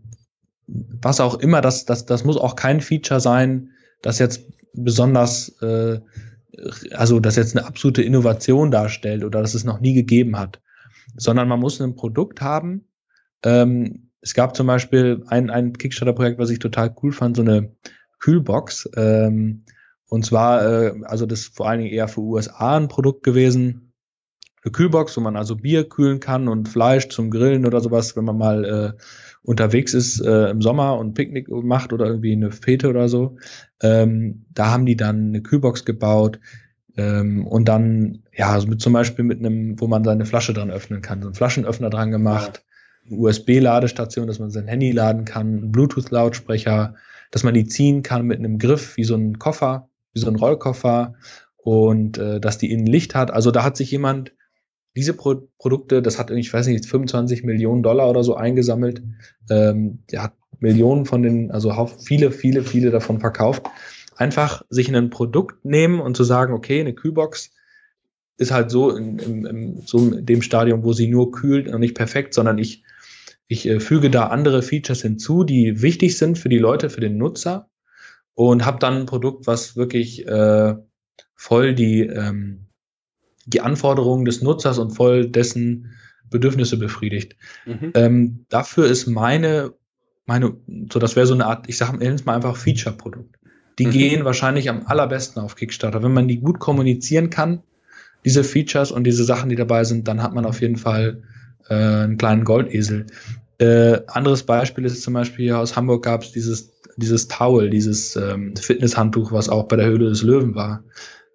was auch immer, das, das, das muss auch kein Feature sein, das jetzt besonders äh, also das jetzt eine absolute Innovation darstellt oder dass es noch nie gegeben hat, sondern man muss ein Produkt haben. Ähm, es gab zum Beispiel ein, ein Kickstarter-Projekt, was ich total cool fand, so eine Kühlbox. Ähm, und zwar, äh, also das vor allen Dingen eher für USA ein Produkt gewesen. Eine Kühlbox, wo man also Bier kühlen kann und Fleisch zum Grillen oder sowas, wenn man mal äh, unterwegs ist äh, im Sommer und Picknick macht oder irgendwie eine Fete oder so. Ähm, da haben die dann eine Kühlbox gebaut. Ähm, und dann, ja, also mit, zum Beispiel mit einem, wo man seine Flasche dran öffnen kann, so einen Flaschenöffner dran gemacht, eine USB-Ladestation, dass man sein Handy laden kann, Bluetooth-Lautsprecher, dass man die ziehen kann mit einem Griff wie so ein Koffer, wie so ein Rollkoffer und äh, dass die innen Licht hat. Also da hat sich jemand diese Pro Produkte, das hat, ich weiß nicht, 25 Millionen Dollar oder so eingesammelt. Ähm, der hat Millionen von den, also viele, viele, viele davon verkauft. Einfach sich ein Produkt nehmen und zu sagen, okay, eine Kühlbox ist halt so in, in, in so dem Stadium, wo sie nur kühlt und nicht perfekt, sondern ich, ich äh, füge da andere Features hinzu, die wichtig sind für die Leute, für den Nutzer und habe dann ein Produkt, was wirklich äh, voll die, ähm, die Anforderungen des Nutzers und voll dessen Bedürfnisse befriedigt. Mhm. Ähm, dafür ist meine, meine, so das wäre so eine Art, ich sage mal einfach Feature-Produkt. Die mhm. gehen wahrscheinlich am allerbesten auf Kickstarter. Wenn man die gut kommunizieren kann, diese Features und diese Sachen, die dabei sind, dann hat man auf jeden Fall äh, einen kleinen Goldesel. Äh, anderes Beispiel ist zum Beispiel hier aus Hamburg gab es dieses, dieses Towel, dieses ähm, Fitnesshandtuch, was auch bei der Höhle des Löwen war.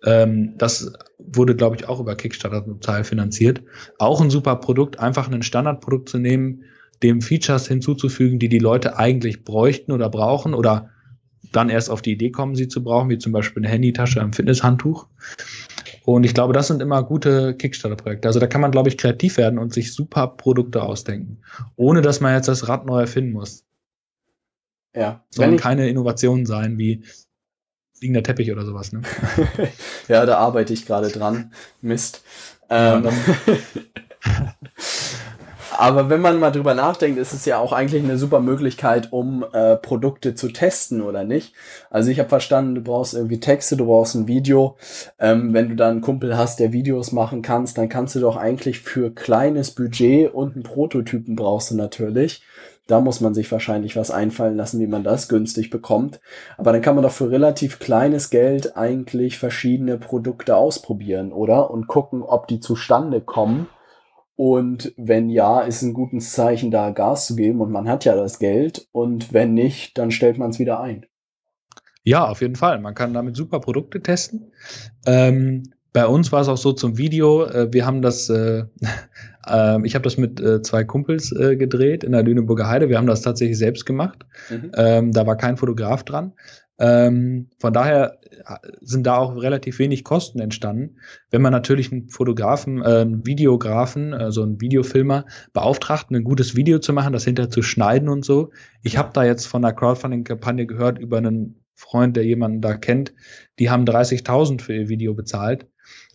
Ähm, das wurde, glaube ich, auch über Kickstarter zum Teil finanziert. Auch ein super Produkt, einfach ein Standardprodukt zu nehmen, dem Features hinzuzufügen, die die Leute eigentlich bräuchten oder brauchen oder dann erst auf die Idee kommen, sie zu brauchen, wie zum Beispiel eine Handytasche, ein Fitnesshandtuch. Und ich glaube, das sind immer gute Kickstarter-Projekte. Also da kann man, glaube ich, kreativ werden und sich super Produkte ausdenken, ohne dass man jetzt das Rad neu erfinden muss. Ja. Sollen keine Innovationen sein wie liegender Teppich oder sowas, ne? [laughs] ja, da arbeite ich gerade dran. Mist. Ähm, ja, [laughs] aber wenn man mal drüber nachdenkt, ist es ja auch eigentlich eine super Möglichkeit, um äh, Produkte zu testen, oder nicht? Also ich habe verstanden, du brauchst irgendwie Texte, du brauchst ein Video. Ähm, wenn du dann einen Kumpel hast, der Videos machen kannst, dann kannst du doch eigentlich für kleines Budget und einen Prototypen brauchst du natürlich da muss man sich wahrscheinlich was einfallen lassen, wie man das günstig bekommt. Aber dann kann man doch für relativ kleines Geld eigentlich verschiedene Produkte ausprobieren, oder? Und gucken, ob die zustande kommen. Und wenn ja, ist ein gutes Zeichen, da Gas zu geben und man hat ja das Geld. Und wenn nicht, dann stellt man es wieder ein. Ja, auf jeden Fall. Man kann damit super Produkte testen. Ähm, bei uns war es auch so zum Video. Äh, wir haben das, äh, [laughs] äh, ich habe das mit äh, zwei Kumpels äh, gedreht in der Lüneburger Heide. Wir haben das tatsächlich selbst gemacht. Mhm. Ähm, da war kein Fotograf dran. Ähm, von daher äh, sind da auch relativ wenig Kosten entstanden. Wenn man natürlich einen Fotografen, einen Videografen, also einen Videofilmer beauftragt, ein gutes Video zu machen, das hinterher zu schneiden und so. Ich habe da jetzt von der Crowdfunding-Kampagne gehört über einen Freund, der jemanden da kennt, die haben 30.000 für ihr Video bezahlt.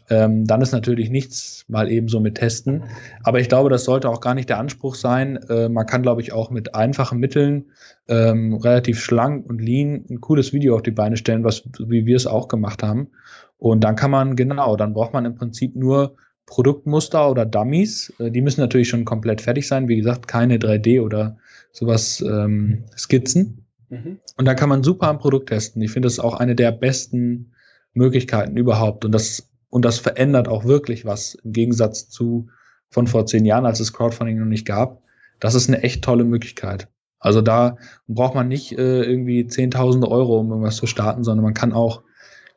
Ähm, dann ist natürlich nichts mal eben so mit testen. Aber ich glaube, das sollte auch gar nicht der Anspruch sein. Äh, man kann, glaube ich, auch mit einfachen Mitteln ähm, relativ schlank und lean ein cooles Video auf die Beine stellen, was wie wir es auch gemacht haben. Und dann kann man, genau, dann braucht man im Prinzip nur Produktmuster oder Dummies. Äh, die müssen natürlich schon komplett fertig sein. Wie gesagt, keine 3D oder sowas ähm, Skizzen. Mhm. Und da kann man super ein Produkt testen. Ich finde das auch eine der besten Möglichkeiten überhaupt. Und das und das verändert auch wirklich was im Gegensatz zu von vor zehn Jahren, als es Crowdfunding noch nicht gab. Das ist eine echt tolle Möglichkeit. Also da braucht man nicht äh, irgendwie zehntausende Euro, um irgendwas zu starten, sondern man kann auch,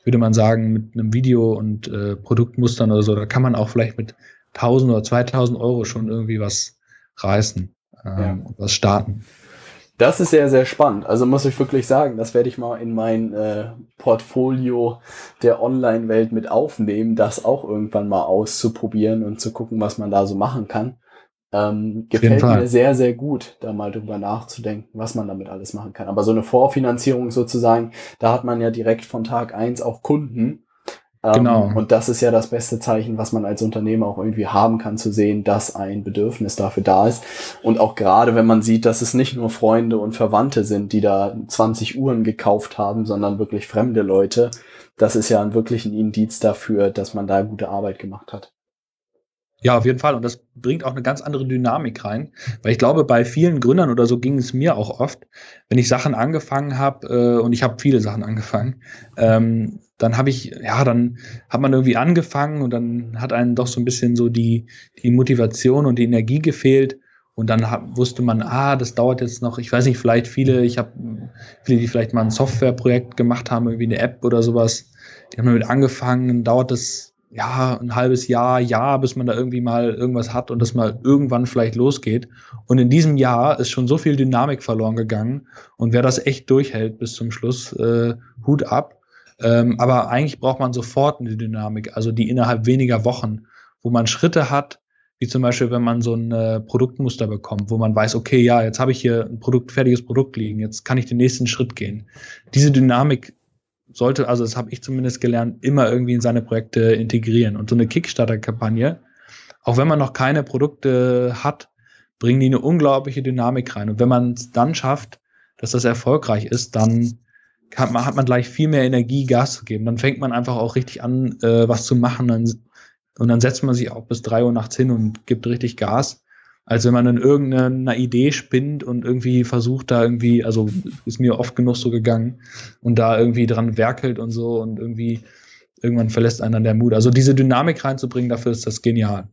würde man sagen, mit einem Video und äh, Produktmustern oder so, da kann man auch vielleicht mit 1000 oder 2000 Euro schon irgendwie was reißen ähm, ja. und was starten. Das ist sehr, sehr spannend. Also muss ich wirklich sagen, das werde ich mal in mein äh, Portfolio der Online-Welt mit aufnehmen, das auch irgendwann mal auszuprobieren und zu gucken, was man da so machen kann. Ähm, gefällt mir sehr, sehr gut, da mal drüber nachzudenken, was man damit alles machen kann. Aber so eine Vorfinanzierung sozusagen, da hat man ja direkt von Tag eins auch Kunden ähm, genau. und das ist ja das beste Zeichen, was man als Unternehmer auch irgendwie haben kann, zu sehen, dass ein Bedürfnis dafür da ist. Und auch gerade, wenn man sieht, dass es nicht nur Freunde und Verwandte sind, die da 20 Uhren gekauft haben, sondern wirklich fremde Leute, das ist ja ein wirklich ein Indiz dafür, dass man da gute Arbeit gemacht hat. Ja, auf jeden Fall. Und das bringt auch eine ganz andere Dynamik rein. Weil ich glaube, bei vielen Gründern oder so ging es mir auch oft, wenn ich Sachen angefangen habe, äh, und ich habe viele Sachen angefangen, ähm, dann habe ich, ja, dann hat man irgendwie angefangen und dann hat einen doch so ein bisschen so die, die Motivation und die Energie gefehlt. Und dann hab, wusste man, ah, das dauert jetzt noch, ich weiß nicht, vielleicht viele, ich habe viele, die vielleicht mal ein Softwareprojekt gemacht haben, irgendwie eine App oder sowas, die haben damit angefangen, dauert das ja ein halbes Jahr, Jahr, bis man da irgendwie mal irgendwas hat und das mal irgendwann vielleicht losgeht. Und in diesem Jahr ist schon so viel Dynamik verloren gegangen. Und wer das echt durchhält bis zum Schluss, äh, Hut ab. Ähm, aber eigentlich braucht man sofort eine Dynamik, also die innerhalb weniger Wochen, wo man Schritte hat, wie zum Beispiel, wenn man so ein äh, Produktmuster bekommt, wo man weiß, okay, ja, jetzt habe ich hier ein Produkt, fertiges Produkt liegen, jetzt kann ich den nächsten Schritt gehen. Diese Dynamik sollte, also das habe ich zumindest gelernt, immer irgendwie in seine Projekte integrieren. Und so eine Kickstarter-Kampagne, auch wenn man noch keine Produkte hat, bringen die eine unglaubliche Dynamik rein. Und wenn man es dann schafft, dass das erfolgreich ist, dann hat man, hat man gleich viel mehr Energie, Gas zu geben. Dann fängt man einfach auch richtig an, äh, was zu machen. Dann, und dann setzt man sich auch bis drei Uhr nachts hin und gibt richtig Gas als wenn man in irgendeiner Idee spinnt und irgendwie versucht, da irgendwie, also ist mir oft genug so gegangen und da irgendwie dran werkelt und so und irgendwie irgendwann verlässt einen dann der Mut. Also diese Dynamik reinzubringen, dafür ist das genial.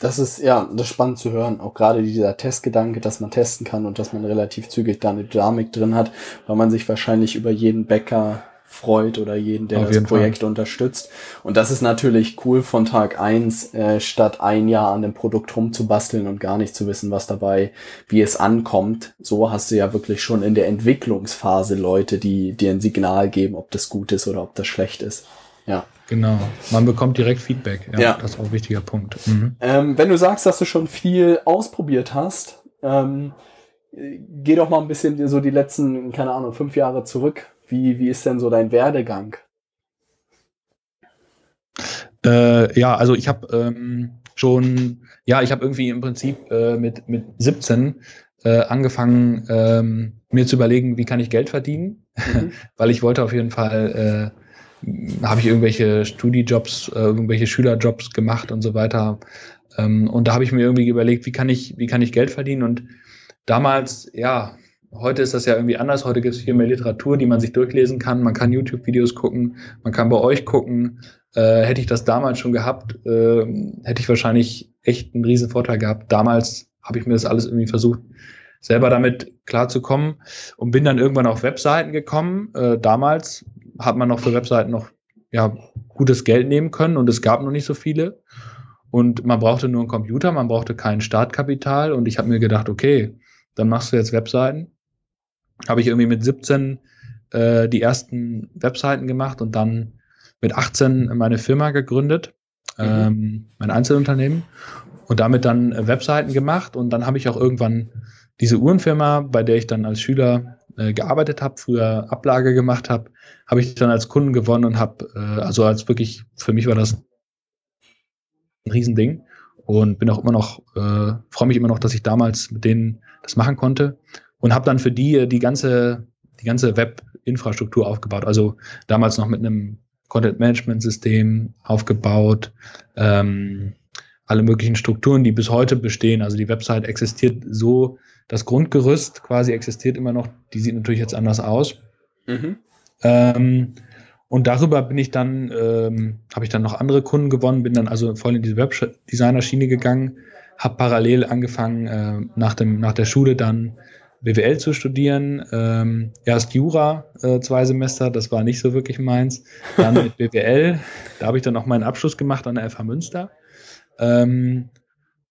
Das ist, ja, das ist spannend zu hören. Auch gerade dieser Testgedanke, dass man testen kann und dass man relativ zügig da eine Dynamik drin hat, weil man sich wahrscheinlich über jeden Bäcker freut oder jeden, der Auf das Projekt Fall. unterstützt. Und das ist natürlich cool von Tag eins äh, statt ein Jahr an dem Produkt rumzubasteln und gar nicht zu wissen, was dabei, wie es ankommt. So hast du ja wirklich schon in der Entwicklungsphase Leute, die dir ein Signal geben, ob das gut ist oder ob das schlecht ist. Ja. Genau, man bekommt direkt Feedback. Ja, ja. das ist auch ein wichtiger Punkt. Mhm. Ähm, wenn du sagst, dass du schon viel ausprobiert hast, ähm, geh doch mal ein bisschen so die letzten, keine Ahnung, fünf Jahre zurück. Wie, wie ist denn so dein Werdegang? Äh, ja, also ich habe ähm, schon, ja, ich habe irgendwie im Prinzip äh, mit, mit 17 äh, angefangen, ähm, mir zu überlegen, wie kann ich Geld verdienen, mhm. [laughs] weil ich wollte auf jeden Fall, äh, habe ich irgendwelche Studijobs, äh, irgendwelche Schülerjobs gemacht und so weiter. Ähm, und da habe ich mir irgendwie überlegt, wie kann ich, wie kann ich Geld verdienen und damals, ja, Heute ist das ja irgendwie anders. Heute gibt es viel mehr Literatur, die man sich durchlesen kann. Man kann YouTube-Videos gucken. Man kann bei euch gucken. Äh, hätte ich das damals schon gehabt, äh, hätte ich wahrscheinlich echt einen riesen Vorteil gehabt. Damals habe ich mir das alles irgendwie versucht, selber damit klarzukommen und bin dann irgendwann auf Webseiten gekommen. Äh, damals hat man noch für Webseiten noch ja, gutes Geld nehmen können und es gab noch nicht so viele. Und man brauchte nur einen Computer, man brauchte kein Startkapital und ich habe mir gedacht, okay, dann machst du jetzt Webseiten habe ich irgendwie mit 17 äh, die ersten Webseiten gemacht und dann mit 18 meine Firma gegründet, mhm. ähm, mein Einzelunternehmen und damit dann äh, Webseiten gemacht und dann habe ich auch irgendwann diese Uhrenfirma, bei der ich dann als Schüler äh, gearbeitet habe, früher Ablage gemacht habe, habe ich dann als Kunden gewonnen und habe, äh, also als wirklich, für mich war das ein Riesending und bin auch immer noch, äh, freue mich immer noch, dass ich damals mit denen das machen konnte und habe dann für die äh, die ganze, die ganze Web-Infrastruktur aufgebaut. Also damals noch mit einem Content-Management-System aufgebaut, ähm, alle möglichen Strukturen, die bis heute bestehen. Also die Website existiert so, das Grundgerüst quasi existiert immer noch. Die sieht natürlich jetzt anders aus. Mhm. Ähm, und darüber bin ich dann, ähm, habe ich dann noch andere Kunden gewonnen, bin dann also voll in diese Webdesigner-Schiene gegangen, habe parallel angefangen, äh, nach, dem, nach der Schule dann BWL zu studieren. Ähm, erst Jura, äh, zwei Semester, das war nicht so wirklich meins. Dann mit [laughs] BWL, da habe ich dann auch meinen Abschluss gemacht an der FH Münster. Ähm,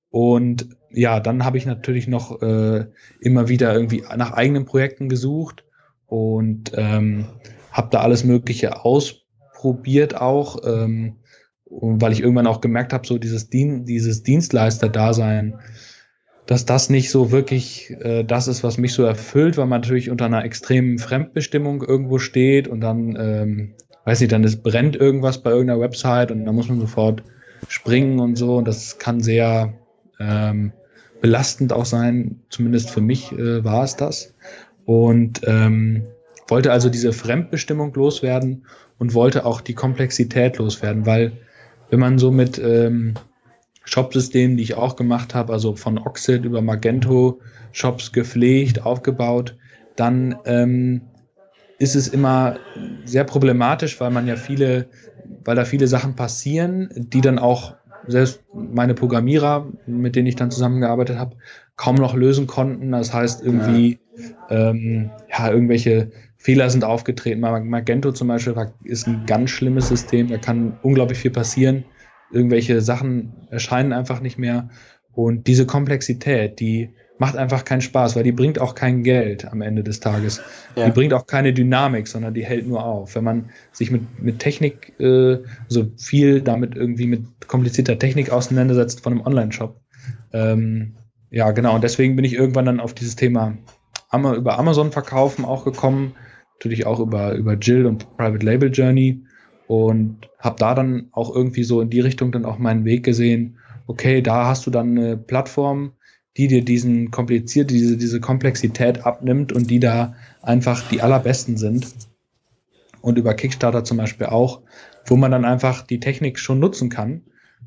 und ja, dann habe ich natürlich noch äh, immer wieder irgendwie nach eigenen Projekten gesucht und ähm, habe da alles Mögliche ausprobiert auch, ähm, weil ich irgendwann auch gemerkt habe, so dieses, Dien dieses Dienstleister-Dasein, dass das nicht so wirklich äh, das ist, was mich so erfüllt, weil man natürlich unter einer extremen Fremdbestimmung irgendwo steht und dann, ähm, weiß nicht, dann ist, brennt irgendwas bei irgendeiner Website und dann muss man sofort springen und so. Und das kann sehr ähm, belastend auch sein, zumindest für mich äh, war es das. Und ähm, wollte also diese Fremdbestimmung loswerden und wollte auch die Komplexität loswerden, weil wenn man so mit ähm, Shop-Systemen, die ich auch gemacht habe, also von Oxid über Magento, Shops gepflegt, aufgebaut, dann ähm, ist es immer sehr problematisch, weil man ja viele, weil da viele Sachen passieren, die dann auch selbst meine Programmierer, mit denen ich dann zusammengearbeitet habe, kaum noch lösen konnten. Das heißt irgendwie ja, ähm, ja irgendwelche Fehler sind aufgetreten. Magento zum Beispiel ist ein ganz schlimmes System, da kann unglaublich viel passieren. Irgendwelche Sachen erscheinen einfach nicht mehr. Und diese Komplexität, die macht einfach keinen Spaß, weil die bringt auch kein Geld am Ende des Tages. Ja. Die bringt auch keine Dynamik, sondern die hält nur auf. Wenn man sich mit, mit Technik, äh, so viel damit irgendwie mit komplizierter Technik auseinandersetzt von einem Online-Shop. Ähm, ja, genau. Und deswegen bin ich irgendwann dann auf dieses Thema über Amazon verkaufen auch gekommen. Natürlich auch über, über Jill und Private Label Journey. Und habe da dann auch irgendwie so in die Richtung dann auch meinen Weg gesehen. Okay, da hast du dann eine Plattform, die dir diesen kompliziert, diese, diese Komplexität abnimmt und die da einfach die allerbesten sind. Und über Kickstarter zum Beispiel auch, wo man dann einfach die Technik schon nutzen kann,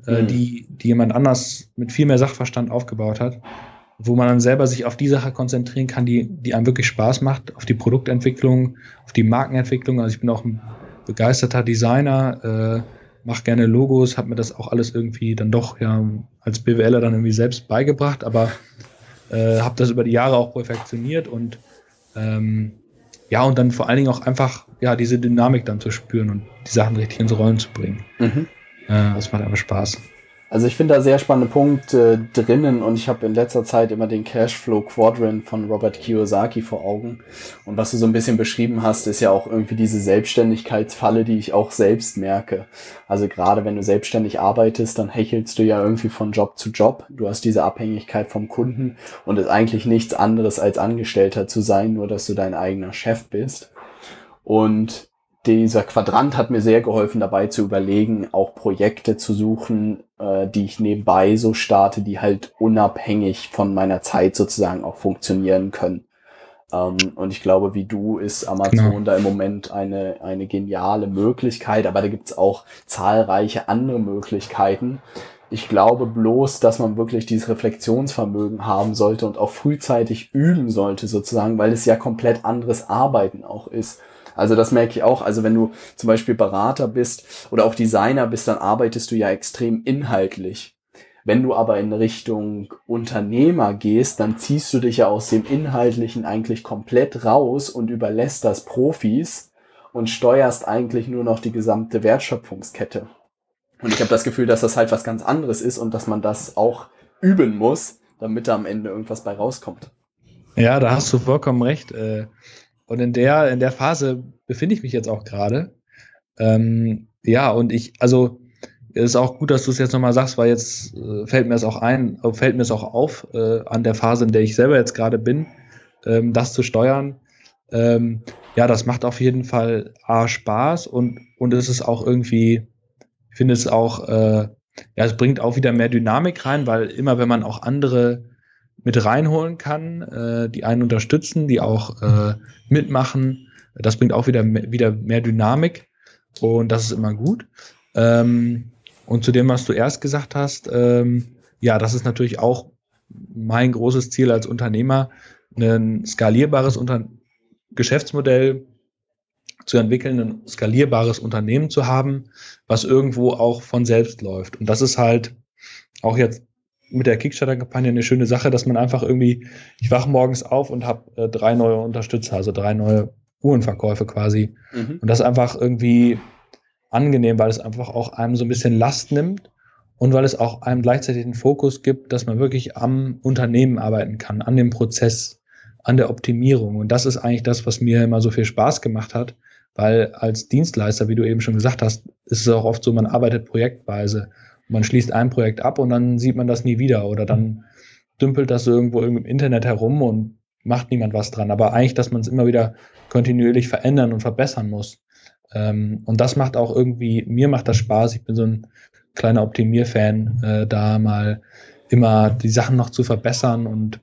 äh, mhm. die, die jemand anders mit viel mehr Sachverstand aufgebaut hat, wo man dann selber sich auf die Sache konzentrieren kann, die, die einem wirklich Spaß macht, auf die Produktentwicklung, auf die Markenentwicklung. Also ich bin auch ein begeisterter Designer, äh, mache gerne Logos, habe mir das auch alles irgendwie dann doch ja als BWLer dann irgendwie selbst beigebracht, aber äh, habe das über die Jahre auch perfektioniert und ähm, ja, und dann vor allen Dingen auch einfach ja diese Dynamik dann zu spüren und die Sachen richtig ins Rollen zu bringen. Mhm. Äh, das macht einfach Spaß. Also ich finde da sehr spannende Punkte drinnen und ich habe in letzter Zeit immer den Cashflow Quadrant von Robert Kiyosaki vor Augen. Und was du so ein bisschen beschrieben hast, ist ja auch irgendwie diese Selbstständigkeitsfalle, die ich auch selbst merke. Also gerade wenn du selbstständig arbeitest, dann hechelst du ja irgendwie von Job zu Job. Du hast diese Abhängigkeit vom Kunden und ist eigentlich nichts anderes als Angestellter zu sein, nur dass du dein eigener Chef bist. Und dieser Quadrant hat mir sehr geholfen, dabei zu überlegen, auch Projekte zu suchen, äh, die ich nebenbei so starte, die halt unabhängig von meiner Zeit sozusagen auch funktionieren können. Ähm, und ich glaube, wie du ist Amazon genau. da im Moment eine, eine geniale Möglichkeit, aber da gibt's auch zahlreiche andere Möglichkeiten. Ich glaube bloß, dass man wirklich dieses Reflexionsvermögen haben sollte und auch frühzeitig üben sollte sozusagen, weil es ja komplett anderes Arbeiten auch ist. Also das merke ich auch. Also wenn du zum Beispiel Berater bist oder auch Designer bist, dann arbeitest du ja extrem inhaltlich. Wenn du aber in Richtung Unternehmer gehst, dann ziehst du dich ja aus dem Inhaltlichen eigentlich komplett raus und überlässt das Profis und steuerst eigentlich nur noch die gesamte Wertschöpfungskette. Und ich habe das Gefühl, dass das halt was ganz anderes ist und dass man das auch üben muss, damit da am Ende irgendwas bei rauskommt. Ja, da hast du vollkommen recht. Und in der, in der Phase befinde ich mich jetzt auch gerade. Ähm, ja, und ich, also ist auch gut, dass du es jetzt nochmal sagst, weil jetzt äh, fällt mir es auch ein, äh, fällt mir es auch auf, äh, an der Phase, in der ich selber jetzt gerade bin, ähm, das zu steuern. Ähm, ja, das macht auf jeden Fall A, Spaß und, und es ist auch irgendwie, ich finde es auch, äh, ja, es bringt auch wieder mehr Dynamik rein, weil immer wenn man auch andere mit reinholen kann, äh, die einen unterstützen, die auch äh, mitmachen. Das bringt auch wieder, wieder mehr Dynamik und das ist immer gut. Ähm, und zu dem, was du erst gesagt hast, ähm, ja, das ist natürlich auch mein großes Ziel als Unternehmer, ein skalierbares Unter Geschäftsmodell zu entwickeln, ein skalierbares Unternehmen zu haben, was irgendwo auch von selbst läuft. Und das ist halt auch jetzt mit der Kickstarter-Kampagne eine schöne Sache, dass man einfach irgendwie, ich wache morgens auf und habe äh, drei neue Unterstützer, also drei neue Uhrenverkäufe quasi. Mhm. Und das ist einfach irgendwie angenehm, weil es einfach auch einem so ein bisschen Last nimmt und weil es auch einem gleichzeitig den Fokus gibt, dass man wirklich am Unternehmen arbeiten kann, an dem Prozess, an der Optimierung. Und das ist eigentlich das, was mir immer so viel Spaß gemacht hat, weil als Dienstleister, wie du eben schon gesagt hast, ist es auch oft so, man arbeitet projektweise man schließt ein Projekt ab und dann sieht man das nie wieder oder dann dümpelt das irgendwo im Internet herum und macht niemand was dran. Aber eigentlich, dass man es immer wieder kontinuierlich verändern und verbessern muss. Ähm, und das macht auch irgendwie, mir macht das Spaß. Ich bin so ein kleiner Optimierfan, äh, da mal immer die Sachen noch zu verbessern und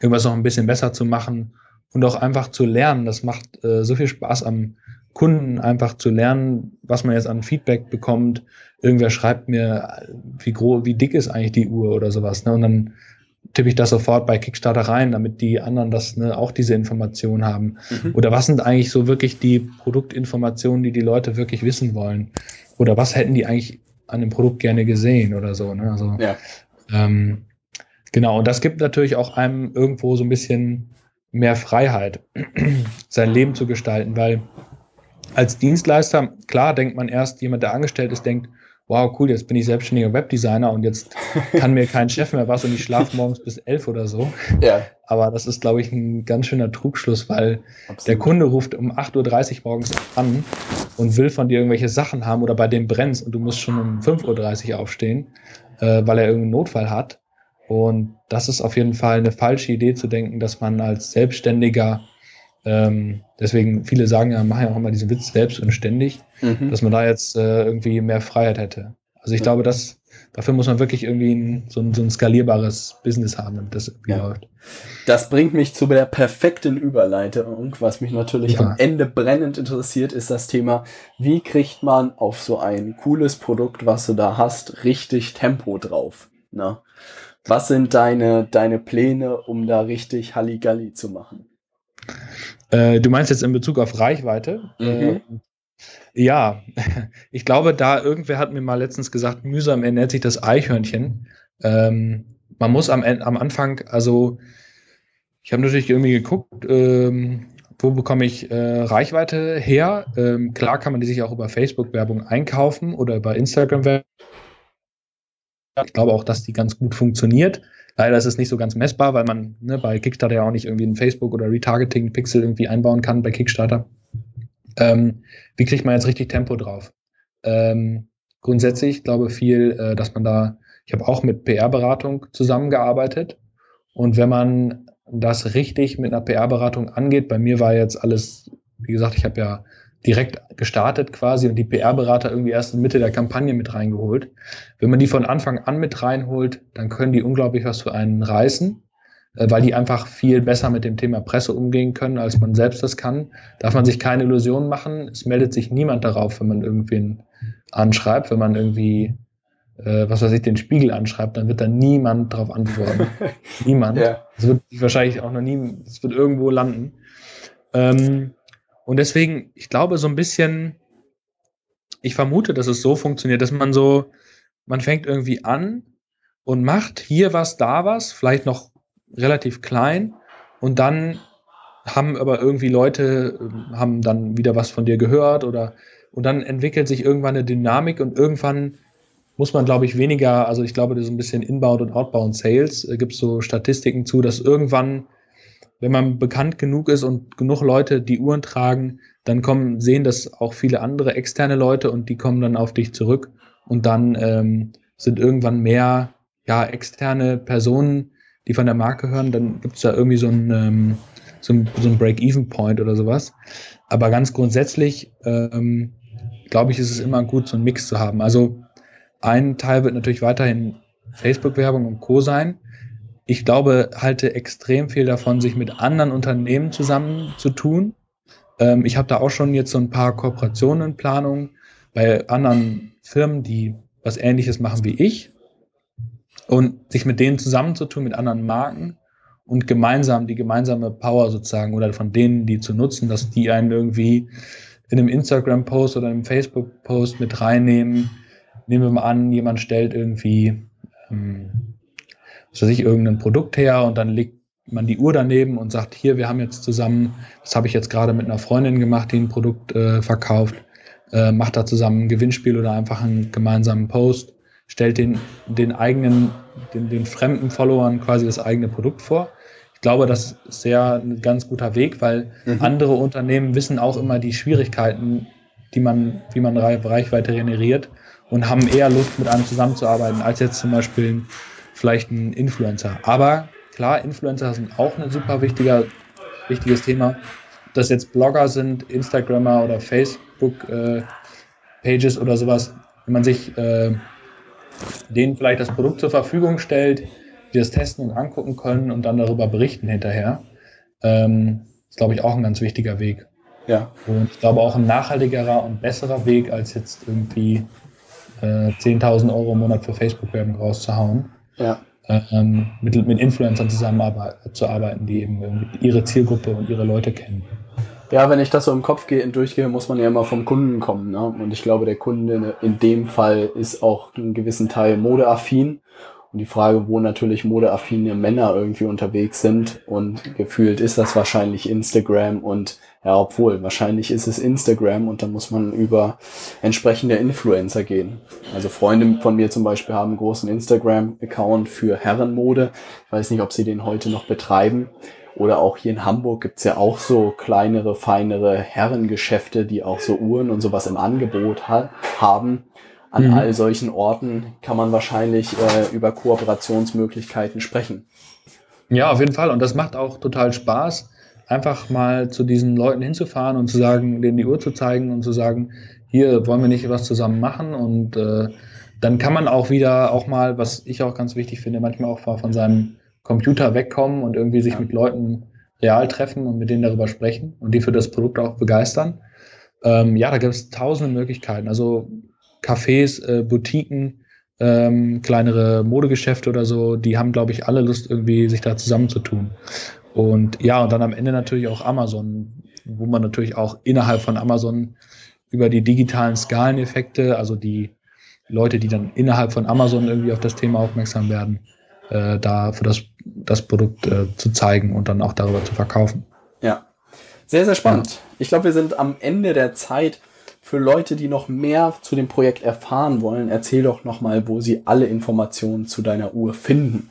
irgendwas noch ein bisschen besser zu machen und auch einfach zu lernen. Das macht äh, so viel Spaß am Kunden einfach zu lernen, was man jetzt an Feedback bekommt. Irgendwer schreibt mir, wie groß, wie dick ist eigentlich die Uhr oder sowas. Ne? Und dann tippe ich das sofort bei Kickstarter rein, damit die anderen das ne, auch diese Informationen haben. Mhm. Oder was sind eigentlich so wirklich die Produktinformationen, die die Leute wirklich wissen wollen? Oder was hätten die eigentlich an dem Produkt gerne gesehen oder so? Ne? Also, ja. ähm, genau, und das gibt natürlich auch einem irgendwo so ein bisschen mehr Freiheit, [clears throat] sein Leben zu gestalten, weil als Dienstleister, klar denkt man erst, jemand, der angestellt ist, denkt, wow, cool, jetzt bin ich selbstständiger Webdesigner und jetzt kann mir kein Chef mehr was und ich schlafe morgens bis elf oder so. Ja. Aber das ist, glaube ich, ein ganz schöner Trugschluss, weil Absolut. der Kunde ruft um 8.30 Uhr morgens an und will von dir irgendwelche Sachen haben oder bei dem brennst und du musst schon um 5.30 Uhr aufstehen, äh, weil er irgendeinen Notfall hat. Und das ist auf jeden Fall eine falsche Idee zu denken, dass man als Selbstständiger ähm, deswegen, viele sagen ja, machen ja auch immer diesen Witz selbst und ständig, mhm. dass man da jetzt äh, irgendwie mehr Freiheit hätte. Also ich ja. glaube, dass dafür muss man wirklich irgendwie ein, so, ein, so ein skalierbares Business haben, damit das irgendwie ja. läuft. Das bringt mich zu der perfekten Überleitung. Was mich natürlich ja. am Ende brennend interessiert, ist das Thema, wie kriegt man auf so ein cooles Produkt, was du da hast, richtig Tempo drauf? Na? Ne? Was sind deine, deine Pläne, um da richtig Halligalli zu machen? Äh, du meinst jetzt in Bezug auf Reichweite? Mhm. Äh, ja, [laughs] ich glaube, da irgendwer hat mir mal letztens gesagt, mühsam ernährt sich das Eichhörnchen. Ähm, man muss am, am Anfang, also ich habe natürlich irgendwie geguckt, ähm, wo bekomme ich äh, Reichweite her? Ähm, klar kann man die sich auch über Facebook-Werbung einkaufen oder über Instagram-Werbung. Ich glaube auch, dass die ganz gut funktioniert. Leider ist es nicht so ganz messbar, weil man ne, bei Kickstarter ja auch nicht irgendwie ein Facebook- oder Retargeting-Pixel irgendwie einbauen kann bei Kickstarter. Ähm, wie kriegt man jetzt richtig Tempo drauf? Ähm, grundsätzlich glaube viel, äh, dass man da, ich habe auch mit PR-Beratung zusammengearbeitet und wenn man das richtig mit einer PR-Beratung angeht, bei mir war jetzt alles, wie gesagt, ich habe ja direkt gestartet quasi und die PR-Berater irgendwie erst in Mitte der Kampagne mit reingeholt. Wenn man die von Anfang an mit reinholt, dann können die unglaublich was für einen reißen, äh, weil die einfach viel besser mit dem Thema Presse umgehen können, als man selbst das kann. Darf man sich keine Illusionen machen. Es meldet sich niemand darauf, wenn man irgendwen anschreibt, wenn man irgendwie äh, was weiß ich, den Spiegel anschreibt, dann wird da niemand darauf antworten. [laughs] niemand. Ja. Es wird wahrscheinlich auch noch nie, es wird irgendwo landen. Ähm, und deswegen, ich glaube so ein bisschen, ich vermute, dass es so funktioniert, dass man so, man fängt irgendwie an und macht hier was, da was, vielleicht noch relativ klein und dann haben aber irgendwie Leute, haben dann wieder was von dir gehört oder und dann entwickelt sich irgendwann eine Dynamik und irgendwann muss man, glaube ich, weniger, also ich glaube, das ist ein bisschen Inbound und Outbound Sales, äh, gibt es so Statistiken zu, dass irgendwann wenn man bekannt genug ist und genug Leute die Uhren tragen, dann kommen, sehen das auch viele andere externe Leute und die kommen dann auf dich zurück und dann ähm, sind irgendwann mehr ja, externe Personen, die von der Marke hören, dann gibt es da irgendwie so ein, ähm, so ein, so ein Break-Even-Point oder sowas. Aber ganz grundsätzlich, ähm, glaube ich, ist es immer gut, so einen Mix zu haben. Also ein Teil wird natürlich weiterhin Facebook-Werbung und Co. sein ich glaube, halte extrem viel davon, sich mit anderen Unternehmen zusammenzutun. Ähm, ich habe da auch schon jetzt so ein paar Kooperationen in Planung bei anderen Firmen, die was Ähnliches machen wie ich. Und sich mit denen zusammenzutun, mit anderen Marken und gemeinsam die gemeinsame Power sozusagen oder von denen, die zu nutzen, dass die einen irgendwie in einem Instagram-Post oder einem Facebook-Post mit reinnehmen. Nehmen wir mal an, jemand stellt irgendwie ähm, was weiß ich, irgendein Produkt her und dann legt man die Uhr daneben und sagt, hier, wir haben jetzt zusammen, das habe ich jetzt gerade mit einer Freundin gemacht, die ein Produkt äh, verkauft, äh, macht da zusammen ein Gewinnspiel oder einfach einen gemeinsamen Post, stellt den, den eigenen, den, den fremden Followern quasi das eigene Produkt vor. Ich glaube, das ist sehr ein ganz guter Weg, weil mhm. andere Unternehmen wissen auch immer die Schwierigkeiten, die man, wie man Reichweite generiert und haben eher Lust, mit einem zusammenzuarbeiten, als jetzt zum Beispiel vielleicht ein Influencer. Aber klar, Influencer sind auch ein super wichtiger, wichtiges Thema. Ob das jetzt Blogger sind, Instagrammer oder Facebook-Pages äh, oder sowas, wenn man sich äh, denen vielleicht das Produkt zur Verfügung stellt, die das testen und angucken können und dann darüber berichten hinterher, ähm, ist, glaube ich, auch ein ganz wichtiger Weg. Ja. Und ich glaube auch ein nachhaltigerer und besserer Weg, als jetzt irgendwie äh, 10.000 Euro im Monat für Facebook-Werbung rauszuhauen ja. ähm, mit, mit Influencern zusammenzuarbeiten, die eben ihre Zielgruppe und ihre Leute kennen. Ja, wenn ich das so im Kopf gehe, durchgehe, muss man ja immer vom Kunden kommen. Ne? Und ich glaube, der Kunde in dem Fall ist auch einen gewissen Teil modeaffin. Und die Frage, wo natürlich modeaffine Männer irgendwie unterwegs sind und gefühlt ist das wahrscheinlich Instagram und ja, obwohl, wahrscheinlich ist es Instagram und dann muss man über entsprechende Influencer gehen. Also Freunde von mir zum Beispiel haben einen großen Instagram-Account für Herrenmode. Ich weiß nicht, ob sie den heute noch betreiben. Oder auch hier in Hamburg gibt's ja auch so kleinere, feinere Herrengeschäfte, die auch so Uhren und sowas im Angebot ha haben. An mhm. all solchen Orten kann man wahrscheinlich äh, über Kooperationsmöglichkeiten sprechen. Ja, auf jeden Fall. Und das macht auch total Spaß, einfach mal zu diesen Leuten hinzufahren und zu sagen, denen die Uhr zu zeigen und zu sagen, hier wollen wir nicht was zusammen machen. Und äh, dann kann man auch wieder auch mal, was ich auch ganz wichtig finde, manchmal auch von seinem Computer wegkommen und irgendwie sich ja. mit Leuten real treffen und mit denen darüber sprechen und die für das Produkt auch begeistern. Ähm, ja, da gibt es tausende Möglichkeiten. Also Cafés, äh, Boutiquen, ähm, kleinere Modegeschäfte oder so, die haben, glaube ich, alle Lust, irgendwie sich da zusammenzutun. Und ja, und dann am Ende natürlich auch Amazon, wo man natürlich auch innerhalb von Amazon über die digitalen Skaleneffekte, also die Leute, die dann innerhalb von Amazon irgendwie auf das Thema aufmerksam werden, äh, da für das, das Produkt äh, zu zeigen und dann auch darüber zu verkaufen. Ja, sehr, sehr spannend. Ja. Ich glaube, wir sind am Ende der Zeit. Für Leute, die noch mehr zu dem Projekt erfahren wollen, erzähl doch nochmal, wo sie alle Informationen zu deiner Uhr finden.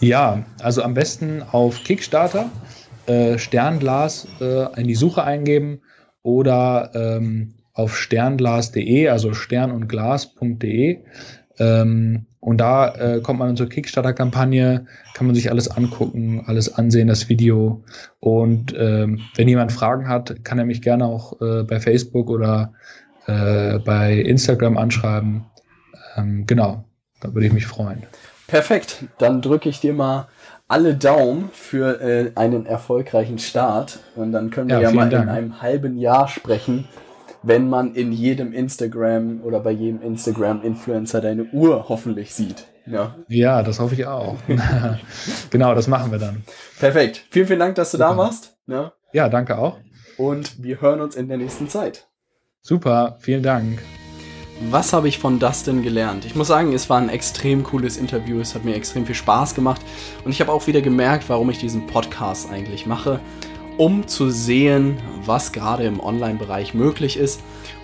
Ja, also am besten auf Kickstarter äh, Sternglas äh, in die Suche eingeben oder ähm, auf sternglas.de, also stern und glas.de. Ähm, und da äh, kommt man zur Kickstarter-Kampagne, kann man sich alles angucken, alles ansehen, das Video. Und ähm, wenn jemand Fragen hat, kann er mich gerne auch äh, bei Facebook oder äh, bei Instagram anschreiben. Ähm, genau, da würde ich mich freuen. Perfekt, dann drücke ich dir mal alle Daumen für äh, einen erfolgreichen Start. Und dann können wir ja, ja mal Dank. in einem halben Jahr sprechen, wenn man in jedem Instagram oder bei jedem Instagram-Influencer deine Uhr hoffentlich sieht. Ja, ja das hoffe ich auch. [laughs] genau, das machen wir dann. Perfekt. Vielen, vielen Dank, dass du Super. da warst. Ja. ja, danke auch. Und wir hören uns in der nächsten Zeit. Super, vielen Dank. Was habe ich von Dustin gelernt? Ich muss sagen, es war ein extrem cooles Interview. Es hat mir extrem viel Spaß gemacht. Und ich habe auch wieder gemerkt, warum ich diesen Podcast eigentlich mache um zu sehen, was gerade im Online-Bereich möglich ist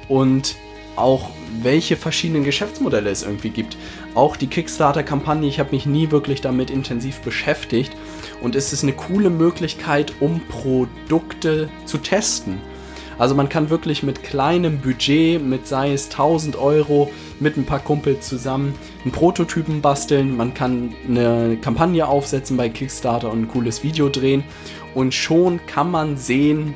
und auch welche verschiedenen Geschäftsmodelle es irgendwie gibt. Auch die Kickstarter-Kampagne, ich habe mich nie wirklich damit intensiv beschäftigt und es ist eine coole Möglichkeit, um Produkte zu testen. Also man kann wirklich mit kleinem Budget, mit sei es 1000 Euro, mit ein paar Kumpels zusammen einen Prototypen basteln. Man kann eine Kampagne aufsetzen bei Kickstarter und ein cooles Video drehen und schon kann man sehen,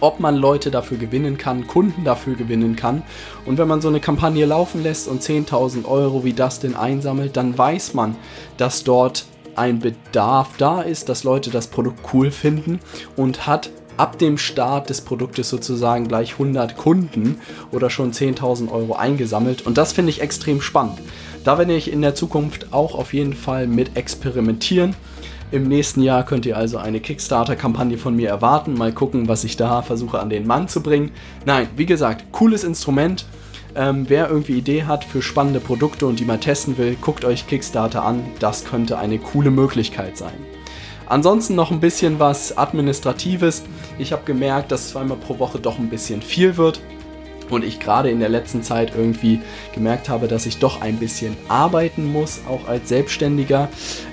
ob man Leute dafür gewinnen kann, Kunden dafür gewinnen kann. Und wenn man so eine Kampagne laufen lässt und 10.000 Euro wie das denn einsammelt, dann weiß man, dass dort ein Bedarf da ist, dass Leute das Produkt cool finden und hat ab dem Start des Produktes sozusagen gleich 100 Kunden oder schon 10.000 Euro eingesammelt. Und das finde ich extrem spannend. Da werde ich in der Zukunft auch auf jeden Fall mit experimentieren im nächsten Jahr könnt ihr also eine Kickstarter-Kampagne von mir erwarten. Mal gucken, was ich da versuche an den Mann zu bringen. Nein, wie gesagt, cooles Instrument. Ähm, wer irgendwie Idee hat für spannende Produkte und die mal testen will, guckt euch Kickstarter an. Das könnte eine coole Möglichkeit sein. Ansonsten noch ein bisschen was Administratives. Ich habe gemerkt, dass zweimal pro Woche doch ein bisschen viel wird und ich gerade in der letzten Zeit irgendwie gemerkt habe, dass ich doch ein bisschen arbeiten muss, auch als Selbstständiger.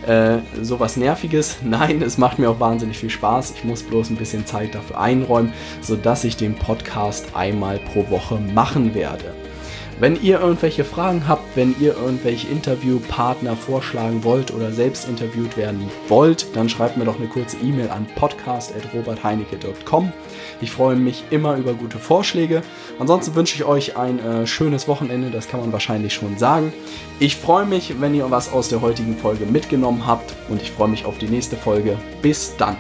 Äh, sowas Nerviges. [laughs] Nein, es macht mir auch wahnsinnig viel Spaß. Ich muss bloß ein bisschen Zeit dafür einräumen, sodass ich den Podcast einmal pro Woche machen werde. Wenn ihr irgendwelche Fragen habt, wenn ihr irgendwelche Interviewpartner vorschlagen wollt oder selbst interviewt werden wollt, dann schreibt mir doch eine kurze E-Mail an podcast.robertheinecke.com. Ich freue mich immer über gute Vorschläge. Ansonsten wünsche ich euch ein äh, schönes Wochenende, das kann man wahrscheinlich schon sagen. Ich freue mich, wenn ihr was aus der heutigen Folge mitgenommen habt und ich freue mich auf die nächste Folge. Bis dann.